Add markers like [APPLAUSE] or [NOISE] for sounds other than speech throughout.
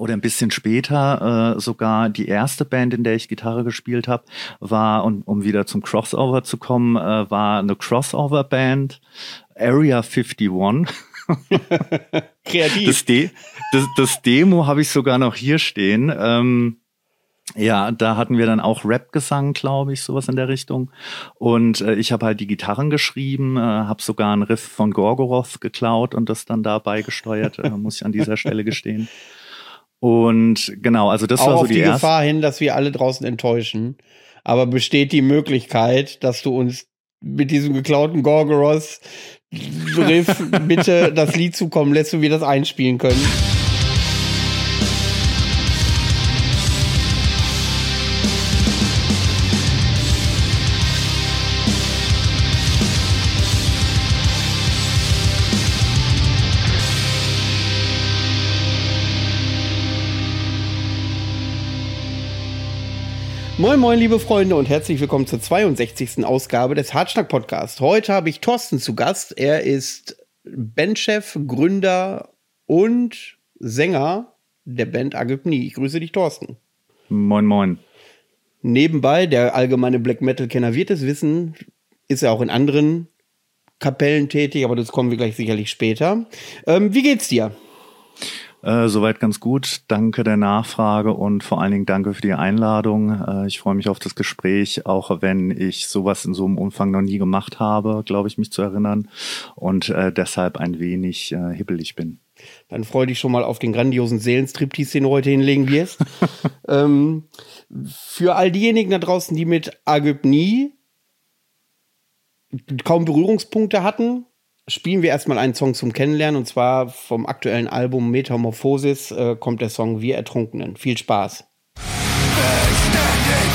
oder ein bisschen später äh, sogar die erste Band, in der ich Gitarre gespielt habe, war, und um wieder zum Crossover zu kommen, äh, war eine Crossover-Band, Area 51. [LAUGHS] Kreativ. Das, De das, das Demo habe ich sogar noch hier stehen. Ähm, ja, da hatten wir dann auch Rap-Gesang, glaube ich, sowas in der Richtung. Und äh, ich habe halt die Gitarren geschrieben, äh, habe sogar einen Riff von Gorgoroth geklaut und das dann dabei gesteuert, äh, muss ich an dieser Stelle gestehen. Und genau, also das Auch war so auf die, die erste. Gefahr hin, dass wir alle draußen enttäuschen. Aber besteht die Möglichkeit, dass du uns mit diesem geklauten Gorgoroth Riff bitte das Lied zukommen lässt und wir das einspielen können? Moin moin liebe Freunde und herzlich willkommen zur 62. Ausgabe des Hartschnack Podcast. Heute habe ich Thorsten zu Gast. Er ist Bandchef, Gründer und Sänger der Band Agipni. Ich grüße dich Thorsten. Moin, moin. Nebenbei, der allgemeine Black Metal Kenner wird es wissen, ist er auch in anderen Kapellen tätig, aber das kommen wir gleich sicherlich später. Ähm, wie geht's dir? Äh, soweit ganz gut. Danke der Nachfrage und vor allen Dingen danke für die Einladung. Äh, ich freue mich auf das Gespräch, auch wenn ich sowas in so einem Umfang noch nie gemacht habe, glaube ich, mich zu erinnern und äh, deshalb ein wenig äh, hibbelig bin. Dann freu dich schon mal auf den grandiosen Seelenstriptease, den du heute hinlegen wirst. [LAUGHS] ähm, für all diejenigen da draußen, die mit Agöpnie kaum Berührungspunkte hatten, spielen wir erstmal einen Song zum Kennenlernen und zwar vom aktuellen Album Metamorphosis äh, kommt der Song Wir Ertrunkenen. Viel Spaß. Beständig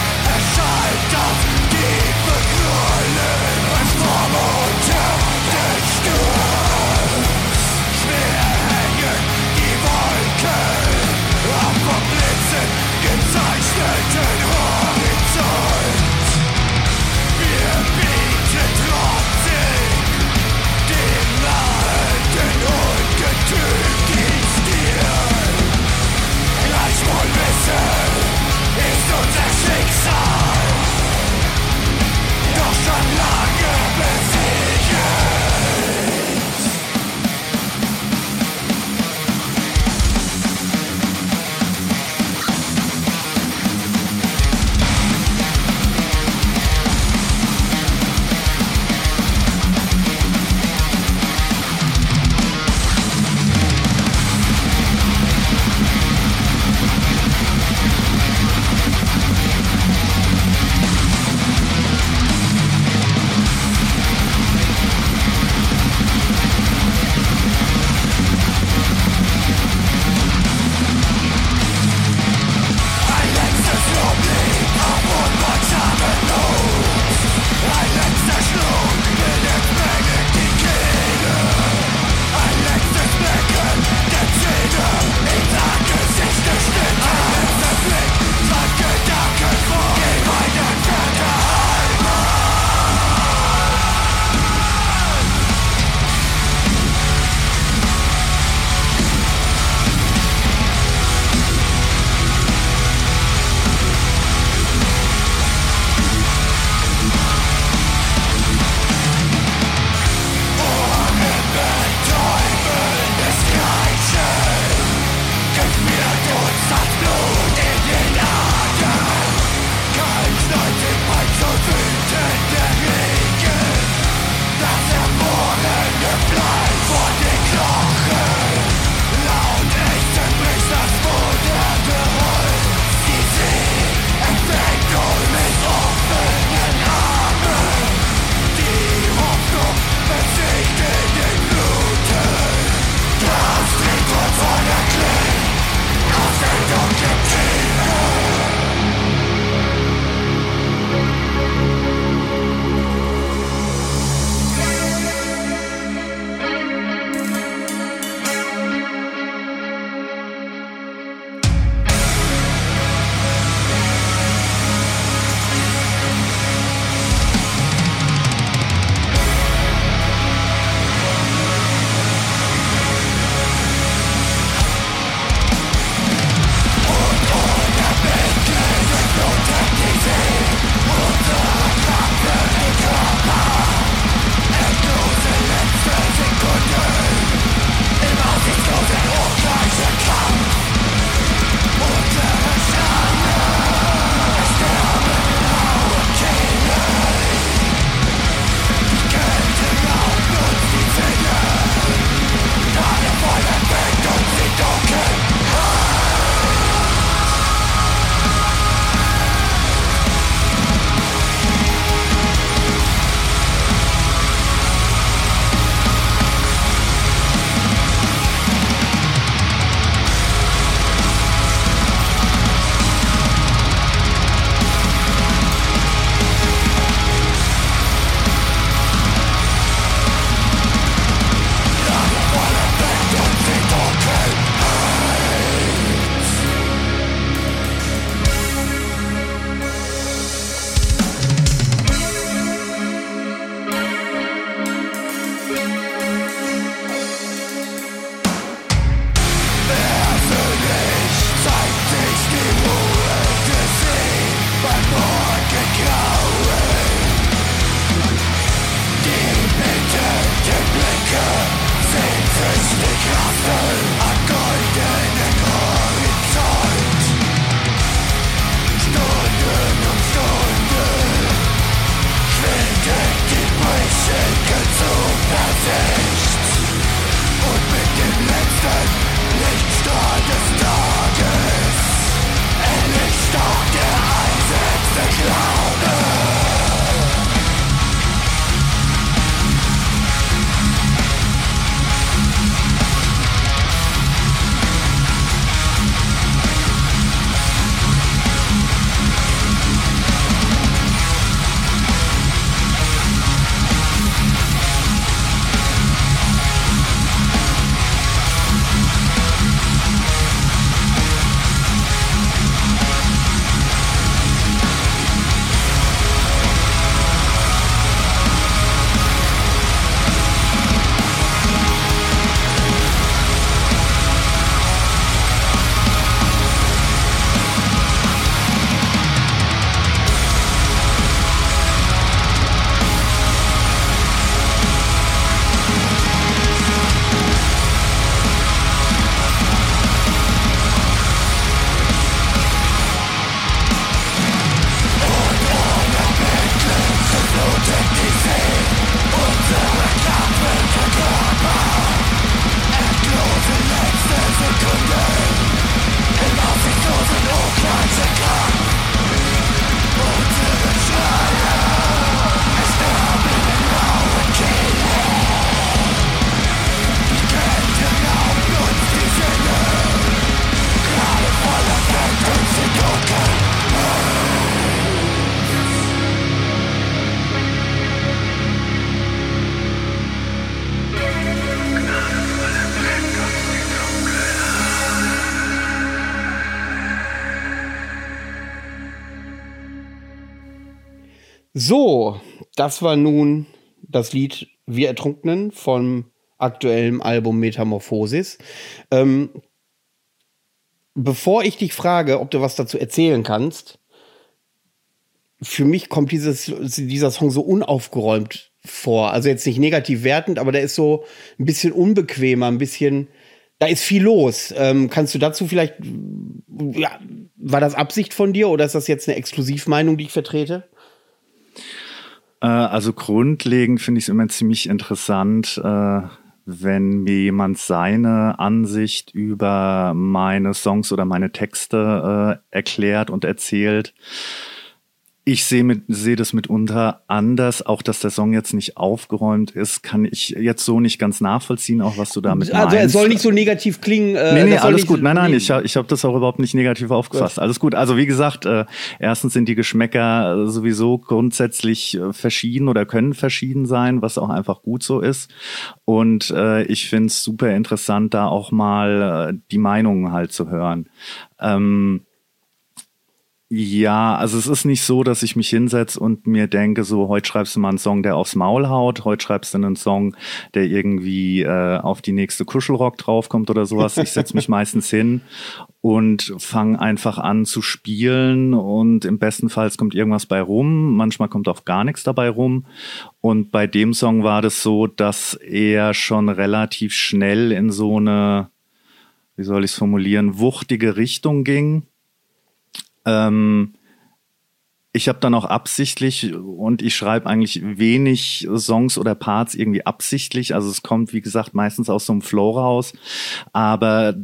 So, das war nun das Lied Wir ertrunknen vom aktuellen Album Metamorphosis. Ähm, bevor ich dich frage, ob du was dazu erzählen kannst, für mich kommt dieses, dieser Song so unaufgeräumt vor. Also jetzt nicht negativ wertend, aber der ist so ein bisschen unbequemer, ein bisschen, da ist viel los. Ähm, kannst du dazu vielleicht, ja, war das Absicht von dir oder ist das jetzt eine Exklusivmeinung, die ich vertrete? Äh, also grundlegend finde ich es immer ziemlich interessant, äh, wenn mir jemand seine Ansicht über meine Songs oder meine Texte äh, erklärt und erzählt. Ich sehe sehe das mitunter anders. Auch, dass der Song jetzt nicht aufgeräumt ist, kann ich jetzt so nicht ganz nachvollziehen, auch was du damit also, meinst. Also, es soll nicht so negativ klingen. Äh, nee, nee, alles gut. Nein, nein, ich, ich habe das auch überhaupt nicht negativ aufgefasst. Gut. Alles gut. Also, wie gesagt, äh, erstens sind die Geschmäcker äh, sowieso grundsätzlich äh, verschieden oder können verschieden sein, was auch einfach gut so ist. Und äh, ich finde es super interessant, da auch mal äh, die Meinungen halt zu hören. Ähm, ja, also es ist nicht so, dass ich mich hinsetze und mir denke, so heute schreibst du mal einen Song, der aufs Maul haut, heute schreibst du einen Song, der irgendwie äh, auf die nächste Kuschelrock draufkommt oder sowas. Ich setze mich [LAUGHS] meistens hin und fange einfach an zu spielen und im besten Fall kommt irgendwas bei rum, manchmal kommt auch gar nichts dabei rum. Und bei dem Song war das so, dass er schon relativ schnell in so eine, wie soll ich es formulieren, wuchtige Richtung ging ähm, ich habe dann auch absichtlich und ich schreibe eigentlich wenig Songs oder Parts irgendwie absichtlich. Also es kommt, wie gesagt, meistens aus so einem Flow raus. Aber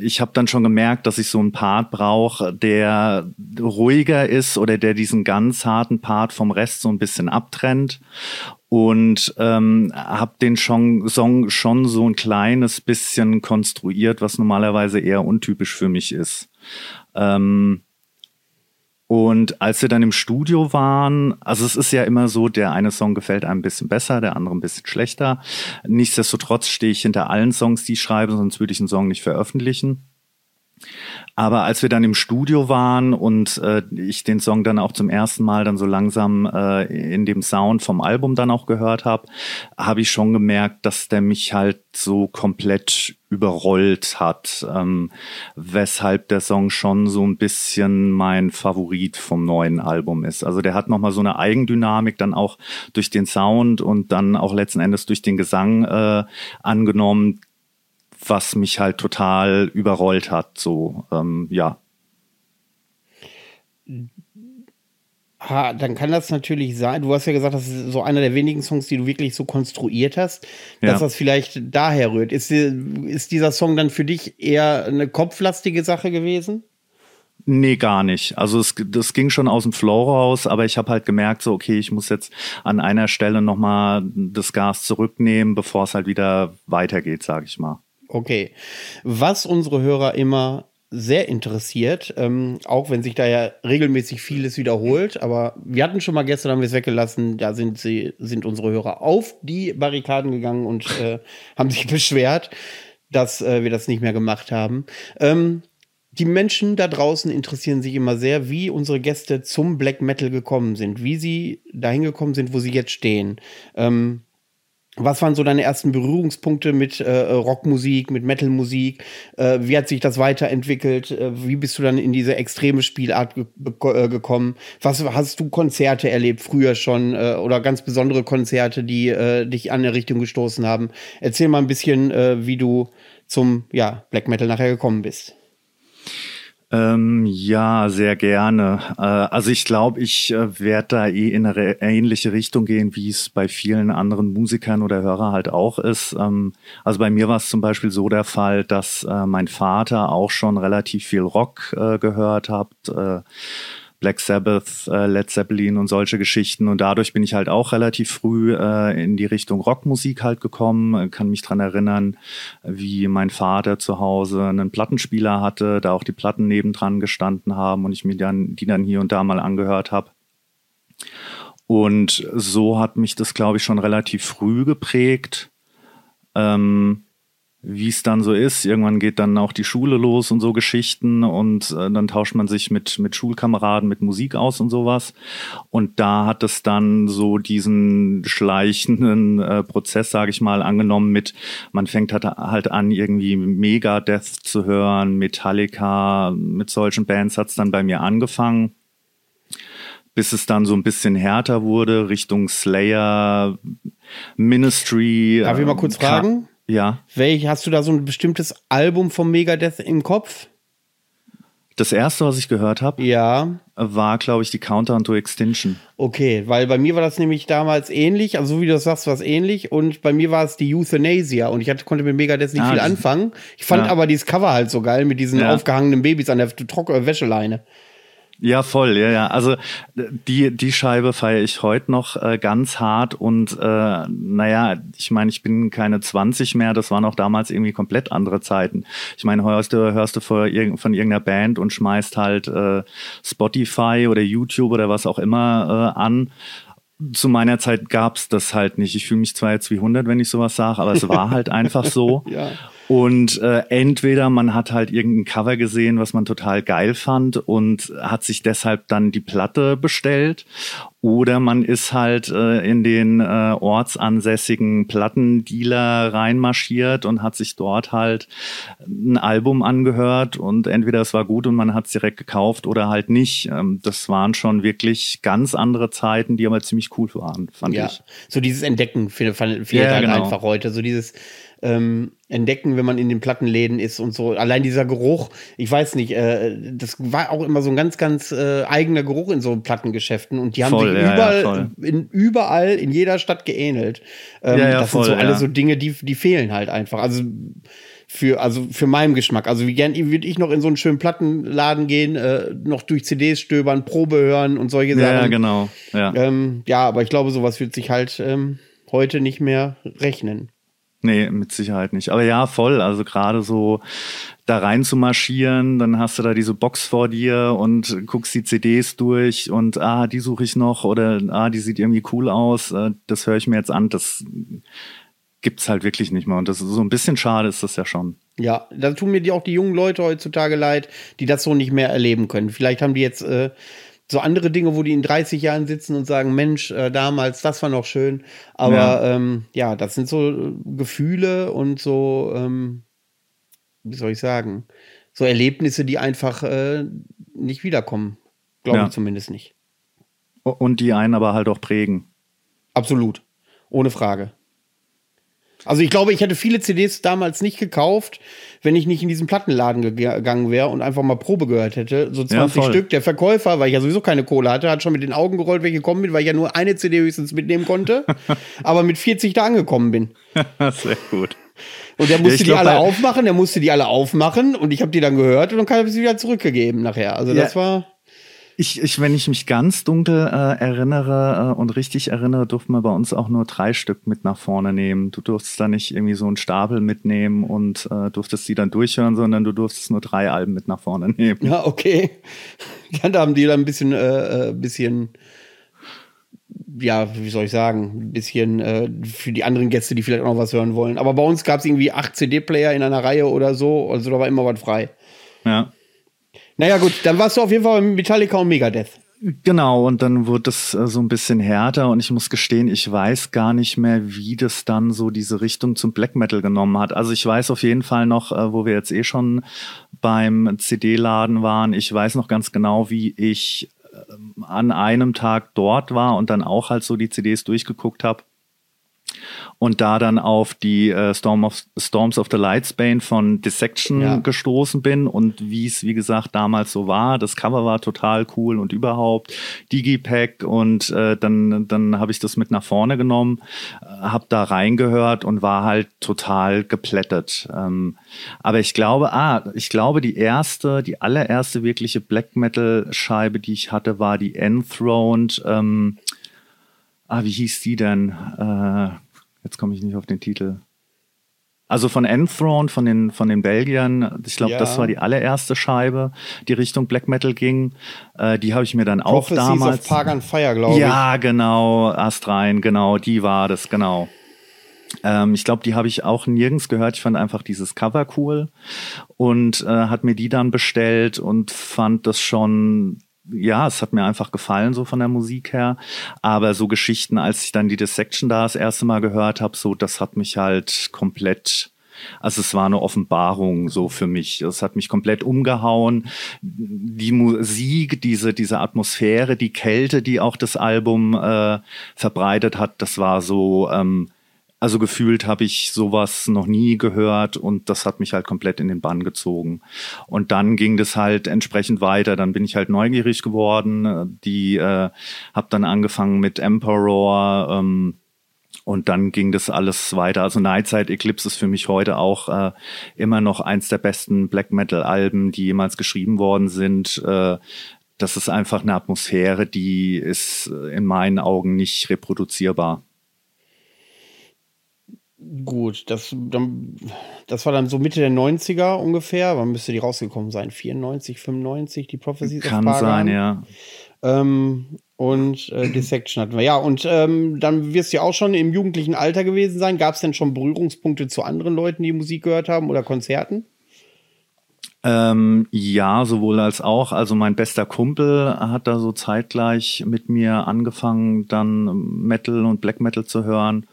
ich habe dann schon gemerkt, dass ich so einen Part brauche, der ruhiger ist oder der diesen ganz harten Part vom Rest so ein bisschen abtrennt. Und ähm, habe den Song, Song schon so ein kleines bisschen konstruiert, was normalerweise eher untypisch für mich ist. Ähm, und als wir dann im Studio waren, also es ist ja immer so, der eine Song gefällt einem ein bisschen besser, der andere ein bisschen schlechter. Nichtsdestotrotz stehe ich hinter allen Songs, die ich schreibe, sonst würde ich einen Song nicht veröffentlichen. Aber als wir dann im Studio waren und äh, ich den Song dann auch zum ersten Mal dann so langsam äh, in dem Sound vom Album dann auch gehört habe, habe ich schon gemerkt, dass der mich halt so komplett überrollt hat, ähm, weshalb der Song schon so ein bisschen mein Favorit vom neuen Album ist. Also der hat nochmal so eine Eigendynamik dann auch durch den Sound und dann auch letzten Endes durch den Gesang äh, angenommen, was mich halt total überrollt hat. So, ähm, ja. Ha, dann kann das natürlich sein. Du hast ja gesagt, das ist so einer der wenigen Songs, die du wirklich so konstruiert hast, dass ja. das vielleicht daher rührt. Ist, ist dieser Song dann für dich eher eine kopflastige Sache gewesen? Nee, gar nicht. Also es, das ging schon aus dem Flow raus, aber ich habe halt gemerkt, so okay, ich muss jetzt an einer Stelle nochmal das Gas zurücknehmen, bevor es halt wieder weitergeht, sag ich mal. Okay. Was unsere Hörer immer sehr interessiert, ähm, auch wenn sich da ja regelmäßig vieles wiederholt, aber wir hatten schon mal gestern, haben wir es weggelassen, da sind sie, sind unsere Hörer auf die Barrikaden gegangen und äh, [LAUGHS] haben sich beschwert, dass äh, wir das nicht mehr gemacht haben. Ähm, die Menschen da draußen interessieren sich immer sehr, wie unsere Gäste zum Black Metal gekommen sind, wie sie dahin gekommen sind, wo sie jetzt stehen. Ähm, was waren so deine ersten Berührungspunkte mit äh, Rockmusik, mit Metalmusik? Äh, wie hat sich das weiterentwickelt? Äh, wie bist du dann in diese extreme Spielart ge äh, gekommen? Was hast du Konzerte erlebt früher schon äh, oder ganz besondere Konzerte, die äh, dich an der Richtung gestoßen haben? Erzähl mal ein bisschen, wie du zum ja, Black Metal nachher gekommen bist. Ähm, ja, sehr gerne. Äh, also ich glaube, ich äh, werde da eh in eine ähnliche Richtung gehen, wie es bei vielen anderen Musikern oder Hörer halt auch ist. Ähm, also bei mir war es zum Beispiel so der Fall, dass äh, mein Vater auch schon relativ viel Rock äh, gehört hat. Äh, Black Sabbath, äh, Led Zeppelin und solche Geschichten. Und dadurch bin ich halt auch relativ früh äh, in die Richtung Rockmusik halt gekommen. Kann mich dran erinnern, wie mein Vater zu Hause einen Plattenspieler hatte, da auch die Platten nebendran gestanden haben und ich mir dann die dann hier und da mal angehört habe. Und so hat mich das, glaube ich, schon relativ früh geprägt. Ähm, wie es dann so ist. Irgendwann geht dann auch die Schule los und so Geschichten und äh, dann tauscht man sich mit, mit Schulkameraden mit Musik aus und sowas. Und da hat es dann so diesen schleichenden äh, Prozess, sage ich mal, angenommen mit, man fängt halt, halt an, irgendwie Megadeth zu hören, Metallica, mit solchen Bands hat's dann bei mir angefangen bis es dann so ein bisschen härter wurde, Richtung Slayer, Ministry. Darf ich mal kurz Ka- fragen? Ja. Welch, hast du da so ein bestimmtes Album vom Megadeth im Kopf? Das erste, was ich gehört habe, Ja. war, glaube ich, die Countdown to Extinction. Okay, weil bei mir war das nämlich damals ähnlich, also so wie du das sagst, war es ähnlich und bei mir war es die Euthanasia und ich hatte, konnte mit Megadeth nicht Ah, viel anfangen. Ich fand Ja. aber dieses Cover halt so geil mit diesen Ja. aufgehangenen Babys an der Trock äh, Wäscheleine. Ja, voll, ja, ja. Also die, die Scheibe feiere ich heute noch äh, ganz hart und äh, naja, ich meine, ich bin keine 20 mehr, das waren auch damals irgendwie komplett andere Zeiten. Ich meine, hörst du, hörst du von, irg von irgendeiner Band und schmeißt halt äh, Spotify oder YouTube oder was auch immer äh, an. Zu meiner Zeit gab's das halt nicht. Ich fühle mich zwar jetzt wie 100, wenn ich sowas sage, aber es war halt [LAUGHS] einfach so. Ja. Und äh, entweder man hat halt irgendein Cover gesehen, was man total geil fand und hat sich deshalb dann die Platte bestellt, oder man ist halt äh, in den äh, ortsansässigen Plattendealer reinmarschiert und hat sich dort halt ein Album angehört und entweder es war gut und man hat es direkt gekauft oder halt nicht. Ähm, das waren schon wirklich ganz andere Zeiten, die aber ziemlich cool waren, fand Ja, ich. so dieses Entdecken fehlt, fehlt Ja, halt genau. einfach heute. So dieses ähm, Entdecken, wenn man in den Plattenläden ist und so. Allein dieser Geruch, ich weiß nicht, äh, das war auch immer so ein ganz, ganz äh, eigener Geruch in so Plattengeschäften und die haben Voll, sich ja, ja, überall, voll. in, überall in jeder Stadt geähnelt. Ähm, Ja, ja, das voll, sind so ja. alles so Dinge, die, die fehlen halt einfach. Also für, also für meinen Geschmack. Also wie gern würde ich noch in so einen schönen Plattenladen gehen, äh, noch durch CDs stöbern, Probe hören und solche Sachen. Ja, ja, genau. Ja. Ähm, ja, aber ich glaube, sowas wird sich halt ähm, heute nicht mehr rechnen. Nee, mit Sicherheit nicht. Aber ja, voll. Also gerade so da rein zu marschieren, dann hast du da diese Box vor dir und guckst die CDs durch und ah, die suche ich noch oder ah, die sieht irgendwie cool aus, äh, das höre ich mir jetzt an. Das gibt's halt wirklich nicht mehr. Und das ist so ein bisschen schade ist das ja schon. Ja, da tun mir die auch die jungen Leute heutzutage leid, die das so nicht mehr erleben können. Vielleicht haben die jetzt äh, so andere Dinge, wo die in 30 Jahren sitzen und sagen, Mensch, äh, damals, das war noch schön. Aber ja, ähm, ja das sind so äh, Gefühle und so, ähm, wie soll ich sagen, so Erlebnisse, die einfach äh, nicht wiederkommen. Glaube Ja. ich zumindest nicht. Und die einen aber halt auch prägen. Absolut. Ohne Frage. Also ich glaube, ich hätte viele CDs damals nicht gekauft, wenn ich nicht in diesen Plattenladen ge- gegangen wäre und einfach mal Probe gehört hätte. So 20 voll. Stück. Der Verkäufer, weil ich ja sowieso keine Kohle hatte, hat schon mit den Augen gerollt, welche kommen mit, weil ich ja nur eine CD höchstens mitnehmen konnte, [LAUGHS] aber mit 40 da angekommen bin. [LAUGHS] Sehr gut. Und der musste ich die glaub, alle aufmachen, der musste die alle aufmachen und ich habe die dann gehört und dann habe ich sie wieder zurückgegeben nachher. Also Ja. das war Ich, ich, wenn ich mich ganz dunkel äh, erinnere äh, und richtig erinnere, durften wir bei uns auch nur drei Stück mit nach vorne nehmen. Du durftest da nicht irgendwie so einen Stapel mitnehmen und äh, durftest die dann durchhören, sondern du durftest nur drei Alben mit nach vorne nehmen. Ja, okay. Ja, da haben die dann ein bisschen, äh, äh, bisschen, ja, wie soll ich sagen, ein bisschen äh, für die anderen Gäste, die vielleicht auch noch was hören wollen. Aber bei uns gab es irgendwie acht CD-Player in einer Reihe oder so, also da war immer was frei. Ja. Naja, gut, dann warst du auf jeden Fall Metallica und Megadeth. Genau, und dann wurde es äh, so ein bisschen härter und ich muss gestehen, ich weiß gar nicht mehr, wie das dann so diese Richtung zum Black Metal genommen hat. Also ich weiß auf jeden Fall noch, äh, wo wir jetzt eh schon beim CD-Laden waren, ich weiß noch ganz genau, wie ich ähm, an einem Tag dort war und dann auch halt so die CDs durchgeguckt habe. Und da dann auf die äh, Storm of, Storms of the Lightsbane von Dissection Ja. gestoßen bin und wie es, wie gesagt, damals so war. Das Cover war total cool und überhaupt Digipack und äh, dann, dann habe ich das mit nach vorne genommen, äh, habe da reingehört und war halt total geplättet. Ähm, aber ich glaube, ah, ich glaube, die erste, die allererste wirkliche Black Metal Scheibe, die ich hatte, war die Enthroned. Ähm, ah, wie hieß die denn? Äh, jetzt komme ich nicht auf den Titel. Also von Enthroned, von den, von den Belgiern, ich glaube, Ja. das war die allererste Scheibe, die Richtung Black Metal ging. Äh, die habe ich mir dann auch Prophecies damals. of Pagan Fire, glaube ich. ja, genau, Astrein, genau, die war das, genau. Ähm, ich glaube, die habe ich auch nirgends gehört. Ich fand einfach dieses Cover cool und äh, hat mir die dann bestellt und fand das schon ja, es hat mir einfach gefallen, so von der Musik her. Aber so Geschichten, als ich dann die Dissection da das erste Mal gehört habe, so, das hat mich halt komplett also es war eine Offenbarung so für mich. Es hat mich komplett umgehauen. Die Musik, diese, diese Atmosphäre, die Kälte, die auch das Album äh, verbreitet hat, das war so, ähm, also gefühlt habe ich sowas noch nie gehört und das hat mich halt komplett in den Bann gezogen. Und dann ging das halt entsprechend weiter. Dann bin ich halt neugierig geworden. Die äh, habe dann angefangen mit Emperor. Ähm, und dann ging das alles weiter. Also Nightside Eclipse ist für mich heute auch äh, immer noch eins der besten Black Metal Alben, die jemals geschrieben worden sind. Äh, das ist einfach eine Atmosphäre, die ist in meinen Augen nicht reproduzierbar. Gut, das, dann, das war dann so Mitte der 90er ungefähr. Wann müsste die rausgekommen sein? 94, 95, die Prophecies Kann sein, ja. Ähm, und äh, Dissection hatten wir. Ja, und ähm, dann wirst du ja auch schon im jugendlichen Alter gewesen sein. Gab es denn schon Berührungspunkte zu anderen Leuten, die Musik gehört haben oder Konzerten? Ähm, ja, sowohl als auch. Also mein bester Kumpel hat da so zeitgleich mit mir angefangen, dann Metal und Black Metal zu hören.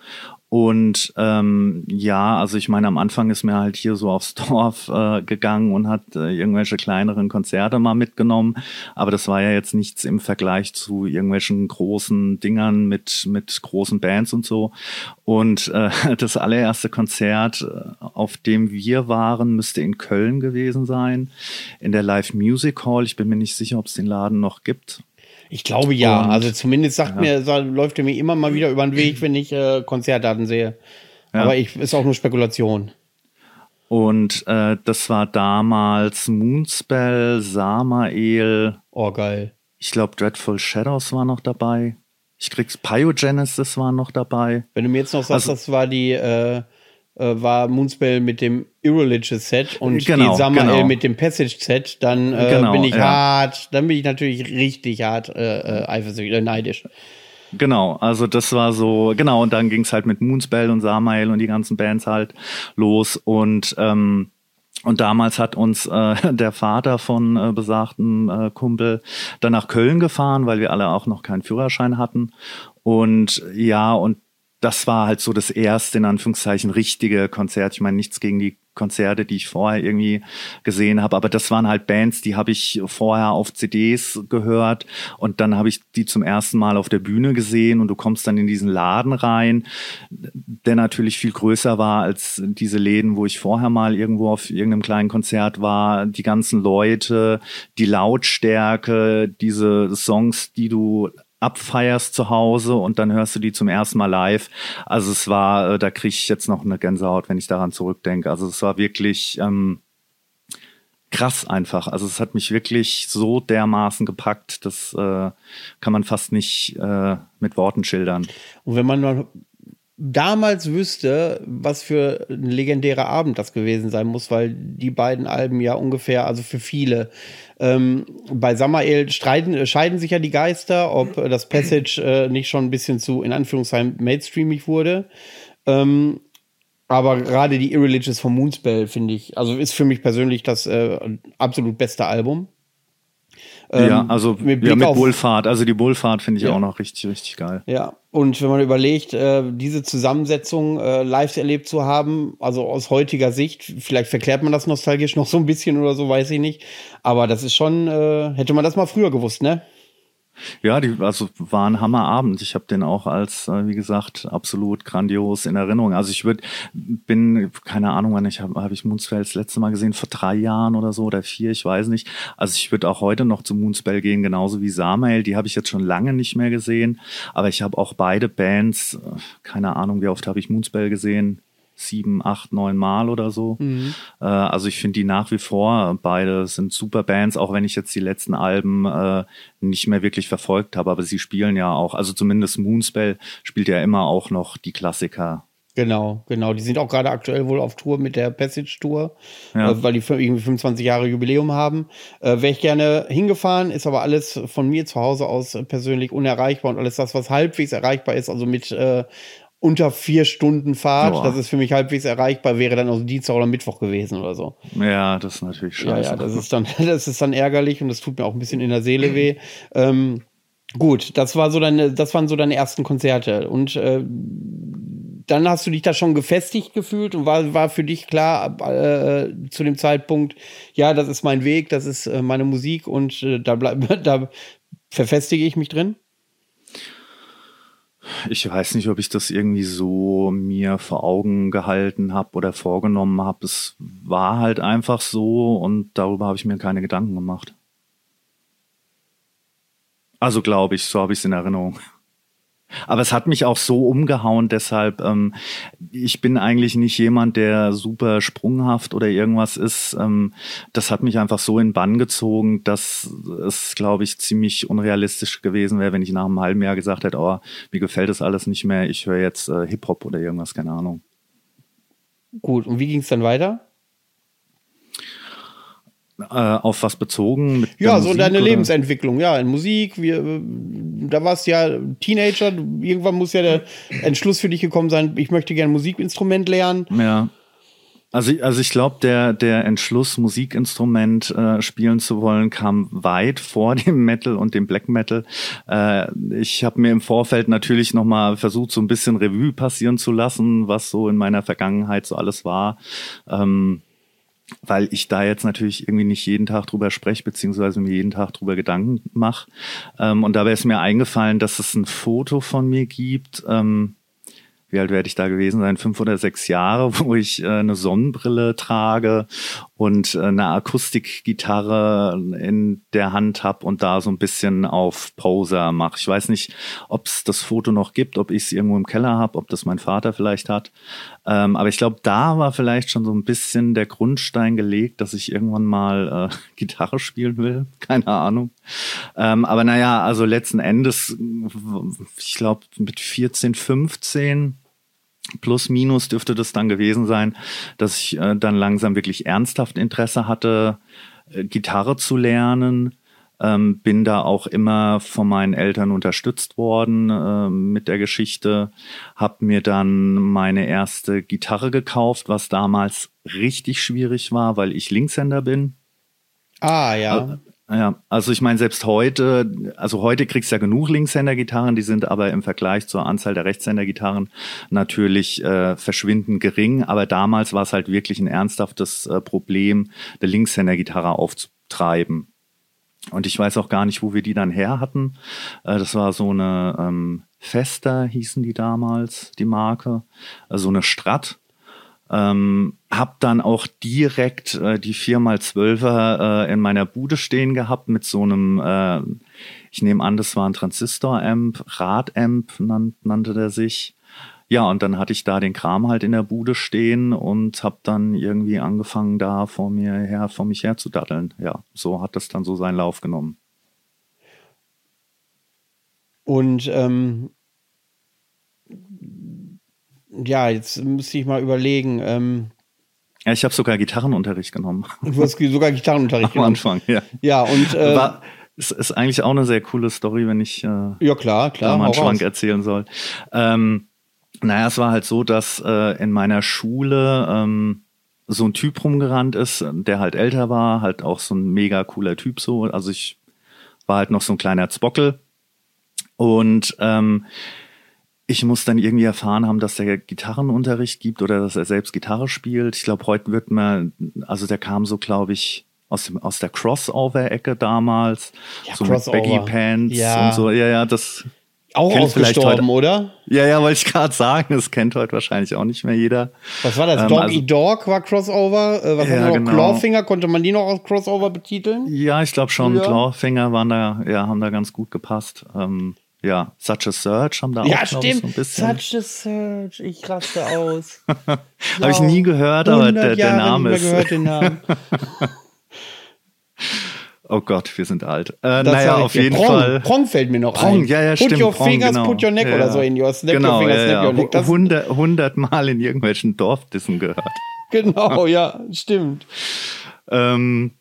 Und ähm, ja, also ich meine, am Anfang ist mir halt hier so aufs [LAUGHS] Dorf äh, gegangen und hat äh, irgendwelche kleineren Konzerte mal mitgenommen. Aber das war ja jetzt nichts im Vergleich zu irgendwelchen großen Dingern mit, mit großen Bands und so. Und äh, [LAUGHS] das allererste Konzert, äh, auf dem wir waren, müsste in Köln gewesen sein, in der Live Music Hall. Ich bin mir nicht sicher, ob es den Laden noch gibt. Ich glaube ja. Und, also zumindest sagt ja. mir, läuft er mir immer mal wieder über den Weg, wenn ich äh, Konzertdaten sehe. Ja. Aber ich ist auch nur Spekulation. Und äh, das war damals Moonspell, Samael. Oh, geil. Ich glaube, Dreadful Shadows war noch dabei. Ich krieg's Pyogenesis war noch dabei. Wenn du mir jetzt noch sagst, also, das war die äh, war Moonspell mit dem Irreligious Set und genau, die Samael genau. mit dem Passage Set, dann äh, Genau, bin ich ja. hart, dann bin ich natürlich richtig hart äh, äh, eifersüchtig, äh, neidisch. Genau, also das war so, genau, und dann ging's halt mit Moonspell und Samael und die ganzen Bands halt los und ähm, und damals hat uns äh, [LAUGHS] der Vater von äh, besagten äh, Kumpel dann nach Köln gefahren, weil wir alle auch noch keinen Führerschein hatten. Und ja, und das war halt so das erste, in Anführungszeichen, richtige Konzert. Ich meine, nichts gegen die Konzerte, die ich vorher irgendwie gesehen habe, aber das waren halt Bands, die habe ich vorher auf CDs gehört und dann habe ich die zum ersten Mal auf der Bühne gesehen und du kommst dann in diesen Laden rein, der natürlich viel größer war als diese Läden, wo ich vorher mal irgendwo auf irgendeinem kleinen Konzert war. Die ganzen Leute, die Lautstärke, diese Songs, die du abfeierst zu Hause und dann hörst du die zum ersten Mal live. Also es war, äh, da kriege ich jetzt noch eine Gänsehaut, wenn ich daran zurückdenke. Also es war wirklich ähm, krass einfach. Also es hat mich wirklich so dermaßen gepackt, das äh, kann man fast nicht äh, mit Worten schildern. Und wenn man damals wüsste, was für ein legendärer Abend das gewesen sein muss, weil die beiden Alben ja ungefähr, also für viele, ähm, bei Samael streiten, scheiden sich ja die Geister, ob das Passage äh, nicht schon ein bisschen zu, in Anführungszeichen, mainstreamig wurde. Ähm, aber gerade die Irreligious von Moonspell finde ich, also ist für mich persönlich das äh, absolut beste Album. Ja, Ähm, also mit mit, Blick ja, mit auf- Wohlfahrt. Also die Wohlfahrt finde ich Ja. auch noch richtig, richtig geil. Ja, und wenn man überlegt, äh, diese Zusammensetzung äh, live erlebt zu haben, also aus heutiger Sicht, vielleicht verklärt man das nostalgisch noch so ein bisschen oder so, weiß ich nicht. Aber das ist schon, äh, hätte man das mal früher gewusst, ne? Ja, die, also war ein Hammerabend. Ich habe den auch als, äh, wie gesagt, absolut grandios in Erinnerung. Also ich würde, bin, keine Ahnung, wann ich habe hab ich Moonspell das letzte Mal gesehen, vor drei Jahren oder so oder vier, ich weiß nicht. Also ich würde auch heute noch zu Moonspell gehen, genauso wie Samael. Die habe ich jetzt schon lange nicht mehr gesehen. Aber ich habe auch beide Bands, äh, keine Ahnung, wie oft habe ich Moonspell gesehen? Sieben, acht, neun Mal oder so. Äh, also ich finde die nach wie vor, beide sind super Bands, auch wenn ich jetzt die letzten Alben äh, nicht mehr wirklich verfolgt habe, aber sie spielen ja auch, also zumindest Moonspell spielt ja immer auch noch die Klassiker. Genau, genau. Die sind auch gerade aktuell wohl auf Tour mit der Passage Tour, Ja. äh, weil die irgendwie 25 Jahre Jubiläum haben. Äh, Wäre ich gerne hingefahren, ist aber alles von mir zu Hause aus persönlich unerreichbar und alles das, was halbwegs erreichbar ist, also mit äh, unter vier Stunden Fahrt. Boah. Das ist für mich halbwegs erreichbar, wäre dann auch Dienstag oder Mittwoch gewesen oder so. Ja, das ist natürlich Ja, scheiße. ja, das ist dann, [LAUGHS] das ist dann ärgerlich und das tut mir auch ein bisschen in der Seele weh. Ähm, gut, das war so deine, das waren so deine ersten Konzerte und äh, dann hast du dich da schon gefestigt gefühlt und war, war für dich klar äh, zu dem Zeitpunkt, ja, das ist mein Weg, das ist äh, meine Musik und äh, da bleib, [LAUGHS] da verfestige ich mich drin. Ich weiß nicht, ob ich das irgendwie so mir vor Augen gehalten habe oder vorgenommen habe. Es war halt einfach so und darüber habe ich mir keine Gedanken gemacht. Also glaube ich, so habe ich es in Erinnerung. Aber es hat mich auch so umgehauen, deshalb, ähm, ich bin eigentlich nicht jemand, der super sprunghaft oder irgendwas ist. Ähm, das hat mich einfach so in Bann gezogen, dass es, glaube ich, ziemlich unrealistisch gewesen wäre, wenn ich nach einem halben Jahr gesagt hätte, oh, mir gefällt das alles nicht mehr, ich höre jetzt äh, Hip-Hop oder irgendwas, keine Ahnung. Gut, und wie ging es dann weiter? Äh, auf was bezogen? Ja, so Musik deine oder? Lebensentwicklung, ja, in Musik, wir, äh, da warst du ja Teenager, irgendwann muss ja der Entschluss für dich gekommen sein, ich möchte gerne Musikinstrument lernen. Ja. Also, also ich glaube, der, der Entschluss, Musikinstrument äh, spielen zu wollen, kam weit vor [LAUGHS] dem Metal und dem Black Metal. Äh, ich habe mir im Vorfeld natürlich nochmal versucht, so ein bisschen Revue passieren zu lassen, was so in meiner Vergangenheit so alles war. Ähm, weil ich da jetzt natürlich irgendwie nicht jeden Tag drüber spreche, beziehungsweise mir jeden Tag drüber Gedanken mache. Ähm, und dabei ist mir eingefallen, dass es ein Foto von mir gibt. Ähm, wie alt werde ich da gewesen sein? Fünf oder sechs Jahre, [LAUGHS] wo ich äh, eine Sonnenbrille trage und äh, eine Akustikgitarre in der Hand habe und da so ein bisschen auf Poser mache. Ich weiß nicht, ob es das Foto noch gibt, ob ich es irgendwo im Keller habe, ob das mein Vater vielleicht hat. Ähm, aber ich glaube, da war vielleicht schon so ein bisschen der Grundstein gelegt, dass ich irgendwann mal äh, [LAUGHS] Gitarre spielen will. Keine Ahnung. Ähm, aber naja, also letzten Endes, ich glaube, mit 14, 15 plus minus dürfte das dann gewesen sein, dass ich äh, dann langsam wirklich ernsthaft Interesse hatte, äh, Gitarre zu lernen. Ähm, bin da auch immer von meinen Eltern unterstützt worden äh, mit der Geschichte. Hab mir dann meine erste Gitarre gekauft, was damals richtig schwierig war, weil ich Linkshänder bin. Ah, ja. Ja, also ich meine, selbst heute, also heute kriegst du ja genug Linkshänder-Gitarren, die sind aber im Vergleich zur Anzahl der Rechtshänder-Gitarren natürlich äh, verschwindend gering. Aber damals war es halt wirklich ein ernsthaftes äh, Problem, eine Linkshänder-Gitarre aufzutreiben. Und ich weiß auch gar nicht, wo wir die dann her hatten. Äh, das war so eine ähm, Fester, hießen die damals, die Marke. Also eine Strat. Ähm, hab dann auch direkt äh, die 4x12er äh, in meiner Bude stehen gehabt mit so einem, äh, ich nehme an, das war ein Transistor-Amp, Rad-Amp nan nannte der sich. Ja, und dann hatte ich da den Kram halt in der Bude stehen und hab dann irgendwie angefangen, da vor mir her, vor mich her zu daddeln. Ja, so hat das dann so seinen Lauf genommen. Und ähm, ja, jetzt müsste ich mal überlegen. Ähm, Ja, ich habe sogar Gitarrenunterricht genommen du hast [LAUGHS] sogar Gitarrenunterricht am genommen. Anfang. Ja, Ja, und äh, war, es ist eigentlich auch eine sehr coole Story, wenn ich äh, ja klar, da klar. mal einen Schwank raus. erzählen soll. Ähm, naja, es war halt so, dass äh, in meiner Schule ähm, so ein Typ rumgerannt ist, der halt älter war, halt auch so ein mega cooler Typ so. Also ich war halt noch so ein kleiner Zbockel. Und ähm, ich muss dann irgendwie erfahren haben, dass der Gitarrenunterricht gibt oder dass er selbst Gitarre spielt. Ich glaube, heute wird man, also der kam so, glaube ich, aus, dem, aus der Crossover-Ecke damals. Ja, so Crossover. mit Baggy Pants Ja. und so. Ja, ja, das Auch ausgestorben, heute- oder? ja, ja, wollte ich gerade sagen, das kennt heute wahrscheinlich auch nicht mehr jeder. Was war das? Ähm, Dog also- Dog war Crossover. Äh, was Ja, noch? genau. Clawfinger, konnte man die noch als Crossover betiteln? Ja, ich glaube schon, Ja. Clawfinger waren da, ja, haben da ganz gut gepasst. Ähm, ja, Such a Search haben da Ja, auch, stimmt. so ein bisschen. Such a Search. Ich raste aus. [LAUGHS] Habe ich nie gehört, aber der, der Name ist. gehört, den Namen. [LAUGHS] Oh Gott, wir sind alt. Äh, naja, auf jeden Prong, Fall. Prong fällt mir noch Prong, ein. ja, ja, put stimmt. your Prong, fingers, genau. put your neck ja, oder so in your snap genau, your fingers, ja, snap ja. your neck. Das, Hundert, hundertmal in irgendwelchen Dorfdissen gehört. [LAUGHS] genau, ja, stimmt. Ähm,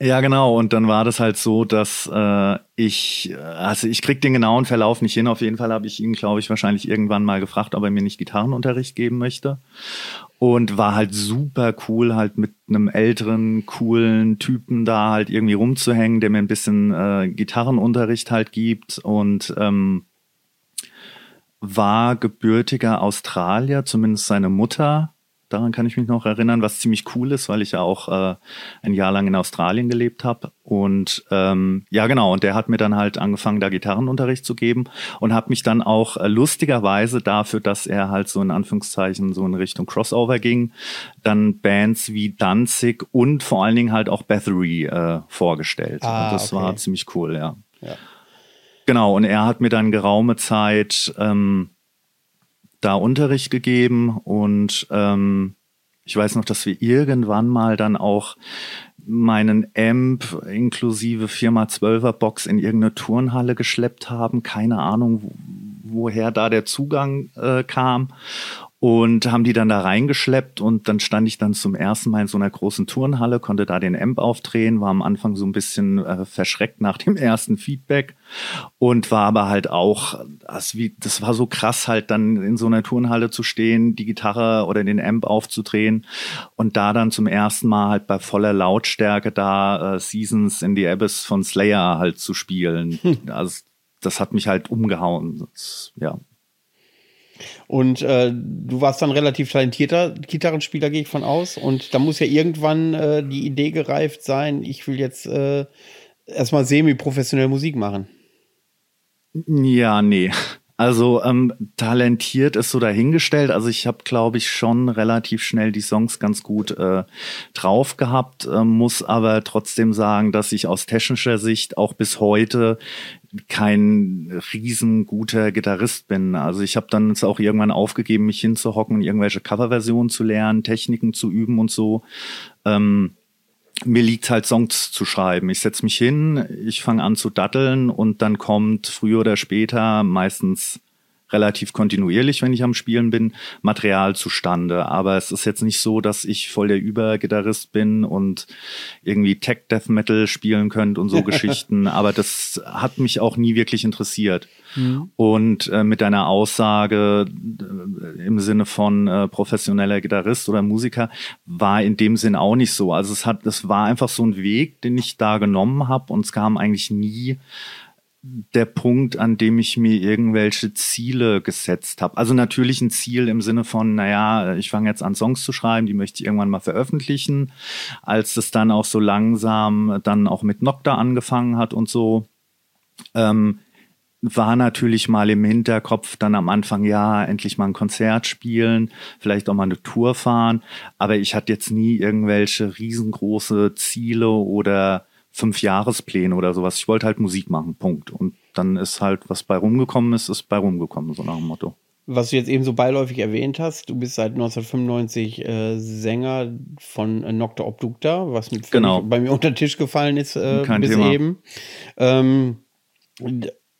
Ja, genau. Und dann war das halt so, dass äh, ich, also ich krieg den genauen Verlauf nicht hin. Auf jeden Fall habe ich ihn, glaube ich, wahrscheinlich irgendwann mal gefragt, ob er mir nicht Gitarrenunterricht geben möchte. Und war halt super cool, halt mit einem älteren, coolen Typen da halt irgendwie rumzuhängen, der mir ein bisschen äh, Gitarrenunterricht halt gibt. Und ähm, war gebürtiger Australier, zumindest seine Mutter Daran kann ich mich noch erinnern, was ziemlich cool ist, weil ich ja auch äh, ein Jahr lang in Australien gelebt habe. Und ähm, ja, genau, und der hat mir dann halt angefangen, da Gitarrenunterricht zu geben und hat mich dann auch äh, lustigerweise dafür, dass er halt so in Anführungszeichen so in Richtung Crossover ging, dann Bands wie Danzig und vor allen Dingen halt auch Bathory äh, vorgestellt. Ah, das okay. war ziemlich cool, ja. Ja. Genau, und er hat mir dann geraume Zeit ähm, da Unterricht gegeben und ähm, ich weiß noch, dass wir irgendwann mal dann auch meinen Amp inklusive 4x12er Box in irgendeine Turnhalle geschleppt haben. Keine Ahnung, wo, woher da der Zugang äh, kam und haben die dann da reingeschleppt und dann stand ich dann zum ersten Mal in so einer großen Turnhalle, konnte da den Amp aufdrehen, war am Anfang so ein bisschen äh, verschreckt nach dem [LAUGHS] ersten Feedback und war aber halt auch, das, wie, das war so krass halt dann in so einer Turnhalle zu stehen, die Gitarre oder den Amp aufzudrehen und da dann zum ersten Mal halt bei voller Lautstärke da äh, Seasons in the Abyss von Slayer halt zu spielen. [LAUGHS] Also das hat mich halt umgehauen. Das, ja, Und äh, du warst dann relativ talentierter Gitarrenspieler, gehe ich von aus. Und da muss ja irgendwann äh, die Idee gereift sein, ich will jetzt äh, erstmal semi-professionell Musik machen. Ja, nee. Also ähm, talentiert ist so dahingestellt. Also ich habe, glaube ich, schon relativ schnell die Songs ganz gut äh, drauf gehabt, äh, muss aber trotzdem sagen, dass ich aus technischer Sicht auch bis heute kein riesenguter Gitarrist bin. Also ich habe dann jetzt auch irgendwann aufgegeben, mich hinzuhocken und irgendwelche Coverversionen zu lernen, Techniken zu üben und so. Ähm, mir liegt halt Songs zu schreiben. Ich setz mich hin, ich fange an zu datteln und dann kommt früher oder später meistens relativ kontinuierlich, wenn ich am Spielen bin, Material zustande. Aber es ist jetzt nicht so, dass ich voll der Übergitarrist bin und irgendwie Tech Death Metal spielen könnte und so [LAUGHS] Geschichten. Aber das hat mich auch nie wirklich interessiert. Und äh, mit deiner Aussage äh, im Sinne von äh, professioneller Gitarrist oder Musiker war in dem Sinn auch nicht so. Also es hat, es war einfach so ein Weg, den ich da genommen habe und es kam eigentlich nie der Punkt, an dem ich mir irgendwelche Ziele gesetzt habe. Also natürlich ein Ziel im Sinne von, naja, ich fange jetzt an, Songs zu schreiben, die möchte ich irgendwann mal veröffentlichen. Als es dann auch so langsam dann auch mit Nocta angefangen hat und so, ähm, war natürlich mal im Hinterkopf dann am Anfang, ja, endlich mal ein Konzert spielen, vielleicht auch mal eine Tour fahren. Aber ich hatte jetzt nie irgendwelche riesengroße Ziele oder Fünfjahrespläne oder sowas. Ich wollte halt Musik machen, Punkt. Und dann ist halt, was bei rumgekommen ist, ist bei rumgekommen, so nach dem Motto. Was du jetzt eben so beiläufig erwähnt hast, du bist seit 1995 äh, Sänger von äh, Nocta Obducta, was mit Genau. bei mir unter den Tisch gefallen ist äh, Kein bis Thema. eben. Ähm,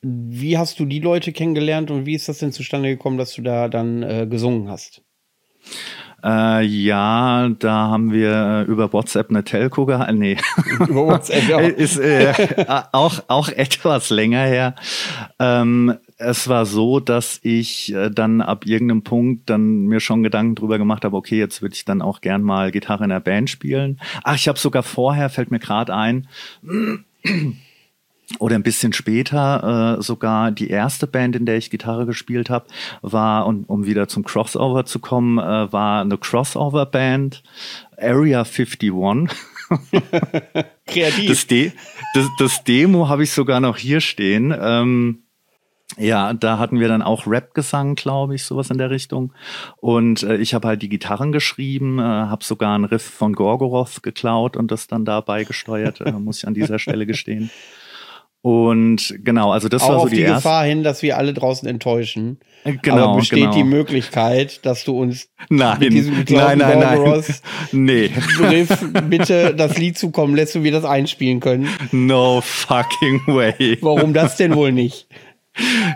wie hast du die Leute kennengelernt und wie ist das denn zustande gekommen, dass du da dann äh, gesungen hast? Äh, ja, da haben wir äh, über WhatsApp eine Telco gehalten. Nee. [LAUGHS] Über WhatsApp, ja. [LAUGHS] ist äh, [LAUGHS] auch, auch etwas länger her. Ähm, es war so, dass ich äh, dann ab irgendeinem Punkt dann mir schon Gedanken drüber gemacht habe, okay, jetzt würde ich dann auch gern mal Gitarre in der Band spielen. Ach, ich habe sogar vorher, fällt mir gerade ein, [CLEARS THROAT] oder ein bisschen später äh, sogar die erste Band, in der ich Gitarre gespielt habe, war, und um wieder zum Crossover zu kommen, äh, war eine Crossover-Band, Area 51. [LAUGHS] Kreativ. Das, De das, das Demo habe ich sogar noch hier stehen. Ähm, ja, da hatten wir dann auch Rap-Gesang, glaube ich, sowas in der Richtung. Und äh, ich habe halt die Gitarren geschrieben, äh, habe sogar einen Riff von Gorgoroth geklaut und das dann da beigesteuert, äh, muss ich an dieser Stelle gestehen. Und genau, also das Auch war so auf die, die. Gefahr hin, dass wir alle draußen enttäuschen. Genau, Aber besteht genau. die Möglichkeit, dass du uns Nein, mit diesem nein, nein, nein. [LAUGHS] Nee, Brief bitte das Lied zukommen lässt und wir das einspielen können? no fucking way. Warum das denn wohl nicht? [LAUGHS]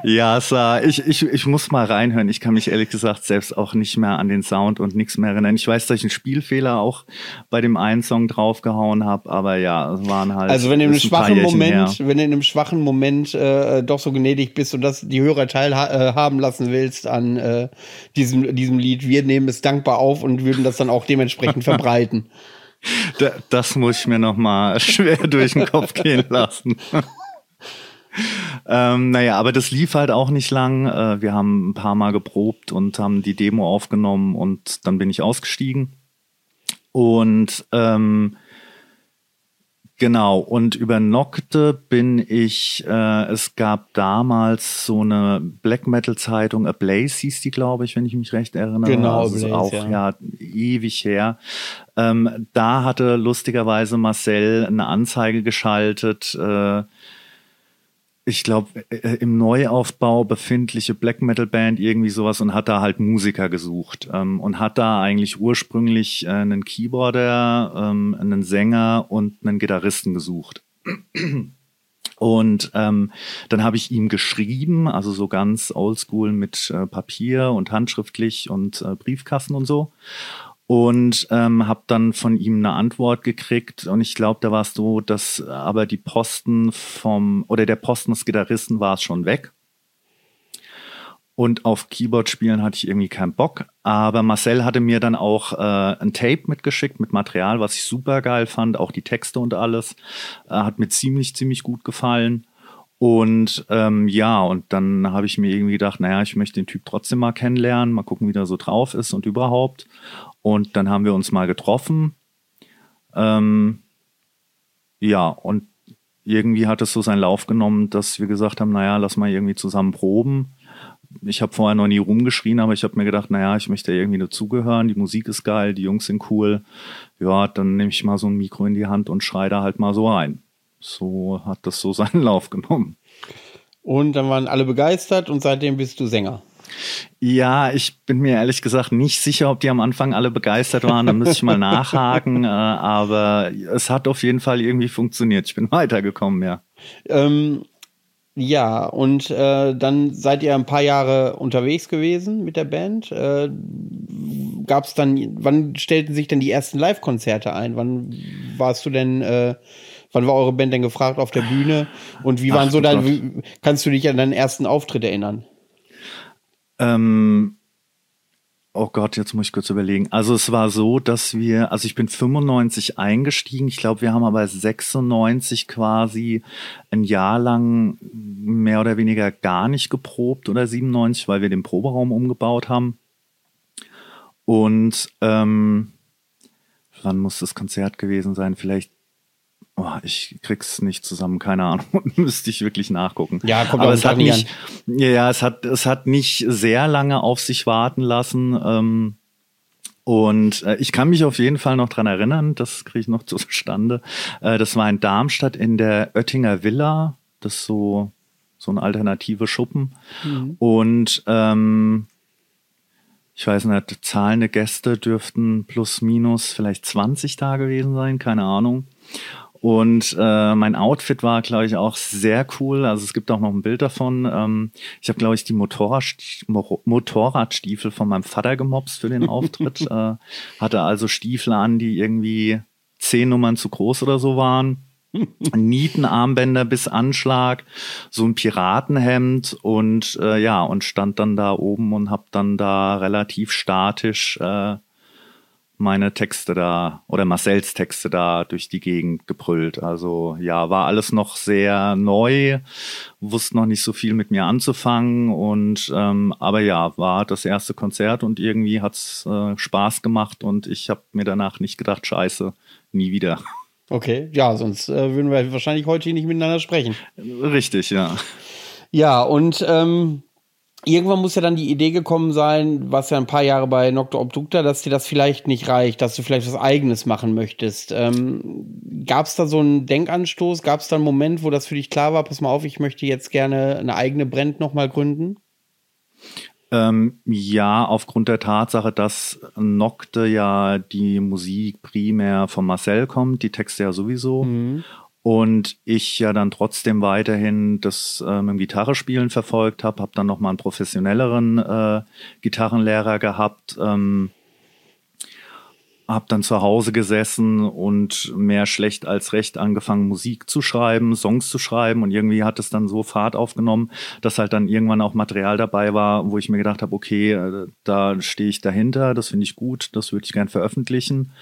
Ja, Sa, ich, ich, ich muss mal reinhören. Ich kann mich ehrlich gesagt selbst auch nicht mehr an den Sound und nichts mehr erinnern. Ich weiß, dass ich einen Spielfehler auch bei dem einen Song draufgehauen habe, aber ja, es waren halt. Also wenn du in einem schwachen Moment, her. wenn du in einem schwachen Moment äh, doch so gnädig bist und das die Hörer teilhaben lassen willst an äh, diesem, diesem Lied, wir nehmen es dankbar auf und würden das dann auch dementsprechend [LAUGHS] verbreiten. Da, das muss ich mir noch mal schwer durch den Kopf gehen lassen. [LAUGHS] ähm, naja, aber das lief halt auch nicht lang. Äh, wir haben ein paar Mal geprobt und haben die Demo aufgenommen und dann bin ich ausgestiegen. Und ähm, genau, und über Nocte bin ich, äh, es gab damals so eine Black Metal Zeitung, A Blaze hieß die, glaube ich, wenn ich mich recht erinnere. Genau, also ist auch ja. ja ewig her. Ähm, da hatte lustigerweise Marcel eine Anzeige geschaltet. Äh, ich glaube, äh, im Neuaufbau befindliche Black Metal Band, irgendwie sowas, und hat da halt Musiker gesucht. Ähm, und hat da eigentlich ursprünglich äh, einen Keyboarder, ähm, einen Sänger und einen Gitarristen gesucht. Und ähm, dann habe ich ihm geschrieben, also so ganz oldschool mit äh, Papier und handschriftlich und äh, Briefkasten und so. Und ähm, habe dann von ihm eine Antwort gekriegt. Und ich glaube, da war es so, dass aber die Posten vom, oder der Posten des Gitarristen war es schon weg. Und auf Keyboard spielen hatte ich irgendwie keinen Bock. Aber Marcel hatte mir dann auch äh, ein Tape mitgeschickt mit Material, was ich super geil fand, auch die Texte und alles. Äh, hat mir ziemlich, ziemlich gut gefallen. Und ähm, ja, und dann habe ich mir irgendwie gedacht, naja, ich möchte den Typ trotzdem mal kennenlernen, mal gucken, wie der so drauf ist und überhaupt. Und dann haben wir uns mal getroffen. Ähm, ja, und irgendwie hat es so seinen Lauf genommen, dass wir gesagt haben, naja, lass mal irgendwie zusammen proben. Ich habe vorher noch nie rumgeschrien, aber ich habe mir gedacht, naja, ich möchte irgendwie dazugehören. Die Musik ist geil, die Jungs sind cool. Ja, dann nehme ich mal so ein Mikro in die Hand und schreie da halt mal so rein. So hat das so [LAUGHS] seinen Lauf genommen. Und dann waren alle begeistert und seitdem bist du Sänger. Ja, ich bin mir ehrlich gesagt nicht sicher, ob die am Anfang alle begeistert waren. Da müsste ich mal [LAUGHS] nachhaken. Äh, aber es hat auf jeden Fall irgendwie funktioniert. Ich bin [LAUGHS] weitergekommen, ja. Ähm, ja, und äh, dann seid ihr ein paar Jahre unterwegs gewesen mit der Band. Äh, Gab es dann, wann stellten sich denn die ersten Live-Konzerte ein? Wann warst du denn, äh, wann war eure Band denn gefragt auf der Bühne? Und wie waren Ach, so du deine, wie- kannst du dich an deinen ersten Auftritt erinnern? Ähm, oh Gott, jetzt muss ich kurz überlegen. Also es war so, dass wir, also ich bin 95 eingestiegen. Ich glaube, wir haben aber 96 quasi ein Jahr lang mehr oder weniger gar nicht geprobt oder 97, weil wir den Proberaum umgebaut haben. Und ähm, wann muss das Konzert gewesen sein? Vielleicht, oh, ich krieg's nicht zusammen, keine Ahnung, [LAUGHS] müsste ich wirklich nachgucken. Ja, kommt Aber es hat nicht nicht, ja, es hat, es hat nicht sehr lange auf sich warten lassen. Ähm, und äh, ich kann mich auf jeden Fall noch dran erinnern, das kriege ich noch [LAUGHS] zustande. Äh, das war in Darmstadt in der Oettinger Villa. Das ist so, so ein alternative Schuppen. Und ähm, ich weiß nicht, zahlende Gäste dürften plus minus vielleicht 20 da gewesen sein, keine Ahnung. Und äh, mein Outfit war, glaube ich, auch sehr cool. Also es gibt auch noch ein Bild davon. Ähm, ich habe, glaube ich, die Motorradst Mo Motorradstiefel von meinem Vater gemobst für den Auftritt. [LAUGHS] äh, hatte also Stiefel an, die irgendwie zehn Nummern zu groß oder so waren. Nietenarmbänder bis Anschlag, so ein Piratenhemd und äh, ja, und stand dann da oben und hab dann da relativ statisch äh, meine Texte da oder Marcells Texte da durch die Gegend gebrüllt. Also ja, war alles noch sehr neu, wusste noch nicht so viel mit mir anzufangen und ähm, aber ja, war das erste Konzert und irgendwie hat's äh, Spaß gemacht und ich habe mir danach nicht gedacht, scheiße, nie wieder. Okay, ja, sonst äh, würden wir wahrscheinlich heute hier nicht miteinander sprechen. Richtig, ja. Ja, und ähm, irgendwann muss ja dann die Idee gekommen sein, was ja ein paar Jahre bei Nocto Obducta, dass dir das vielleicht nicht reicht, dass du vielleicht was Eigenes machen möchtest. Ähm, Gab es da so einen Denkanstoß? Gab es da einen Moment, wo das für dich klar war, pass mal auf, ich möchte jetzt gerne eine eigene Brand nochmal gründen? Ähm, ja, aufgrund der Tatsache, dass Nocte ja die Musik primär von Marcel kommt, die Texte ja sowieso. Und ich ja dann trotzdem weiterhin das äh, mit dem Gitarrespielen verfolgt habe, habe dann nochmal einen professionelleren äh, Gitarrenlehrer gehabt. Ähm, habe dann zu Hause gesessen und mehr schlecht als recht angefangen, Musik zu schreiben, Songs zu schreiben und irgendwie hat es dann so Fahrt aufgenommen, dass halt dann irgendwann auch Material dabei war, wo ich mir gedacht habe, okay, äh, da stehe ich dahinter, das finde ich gut, das würde ich gern veröffentlichen.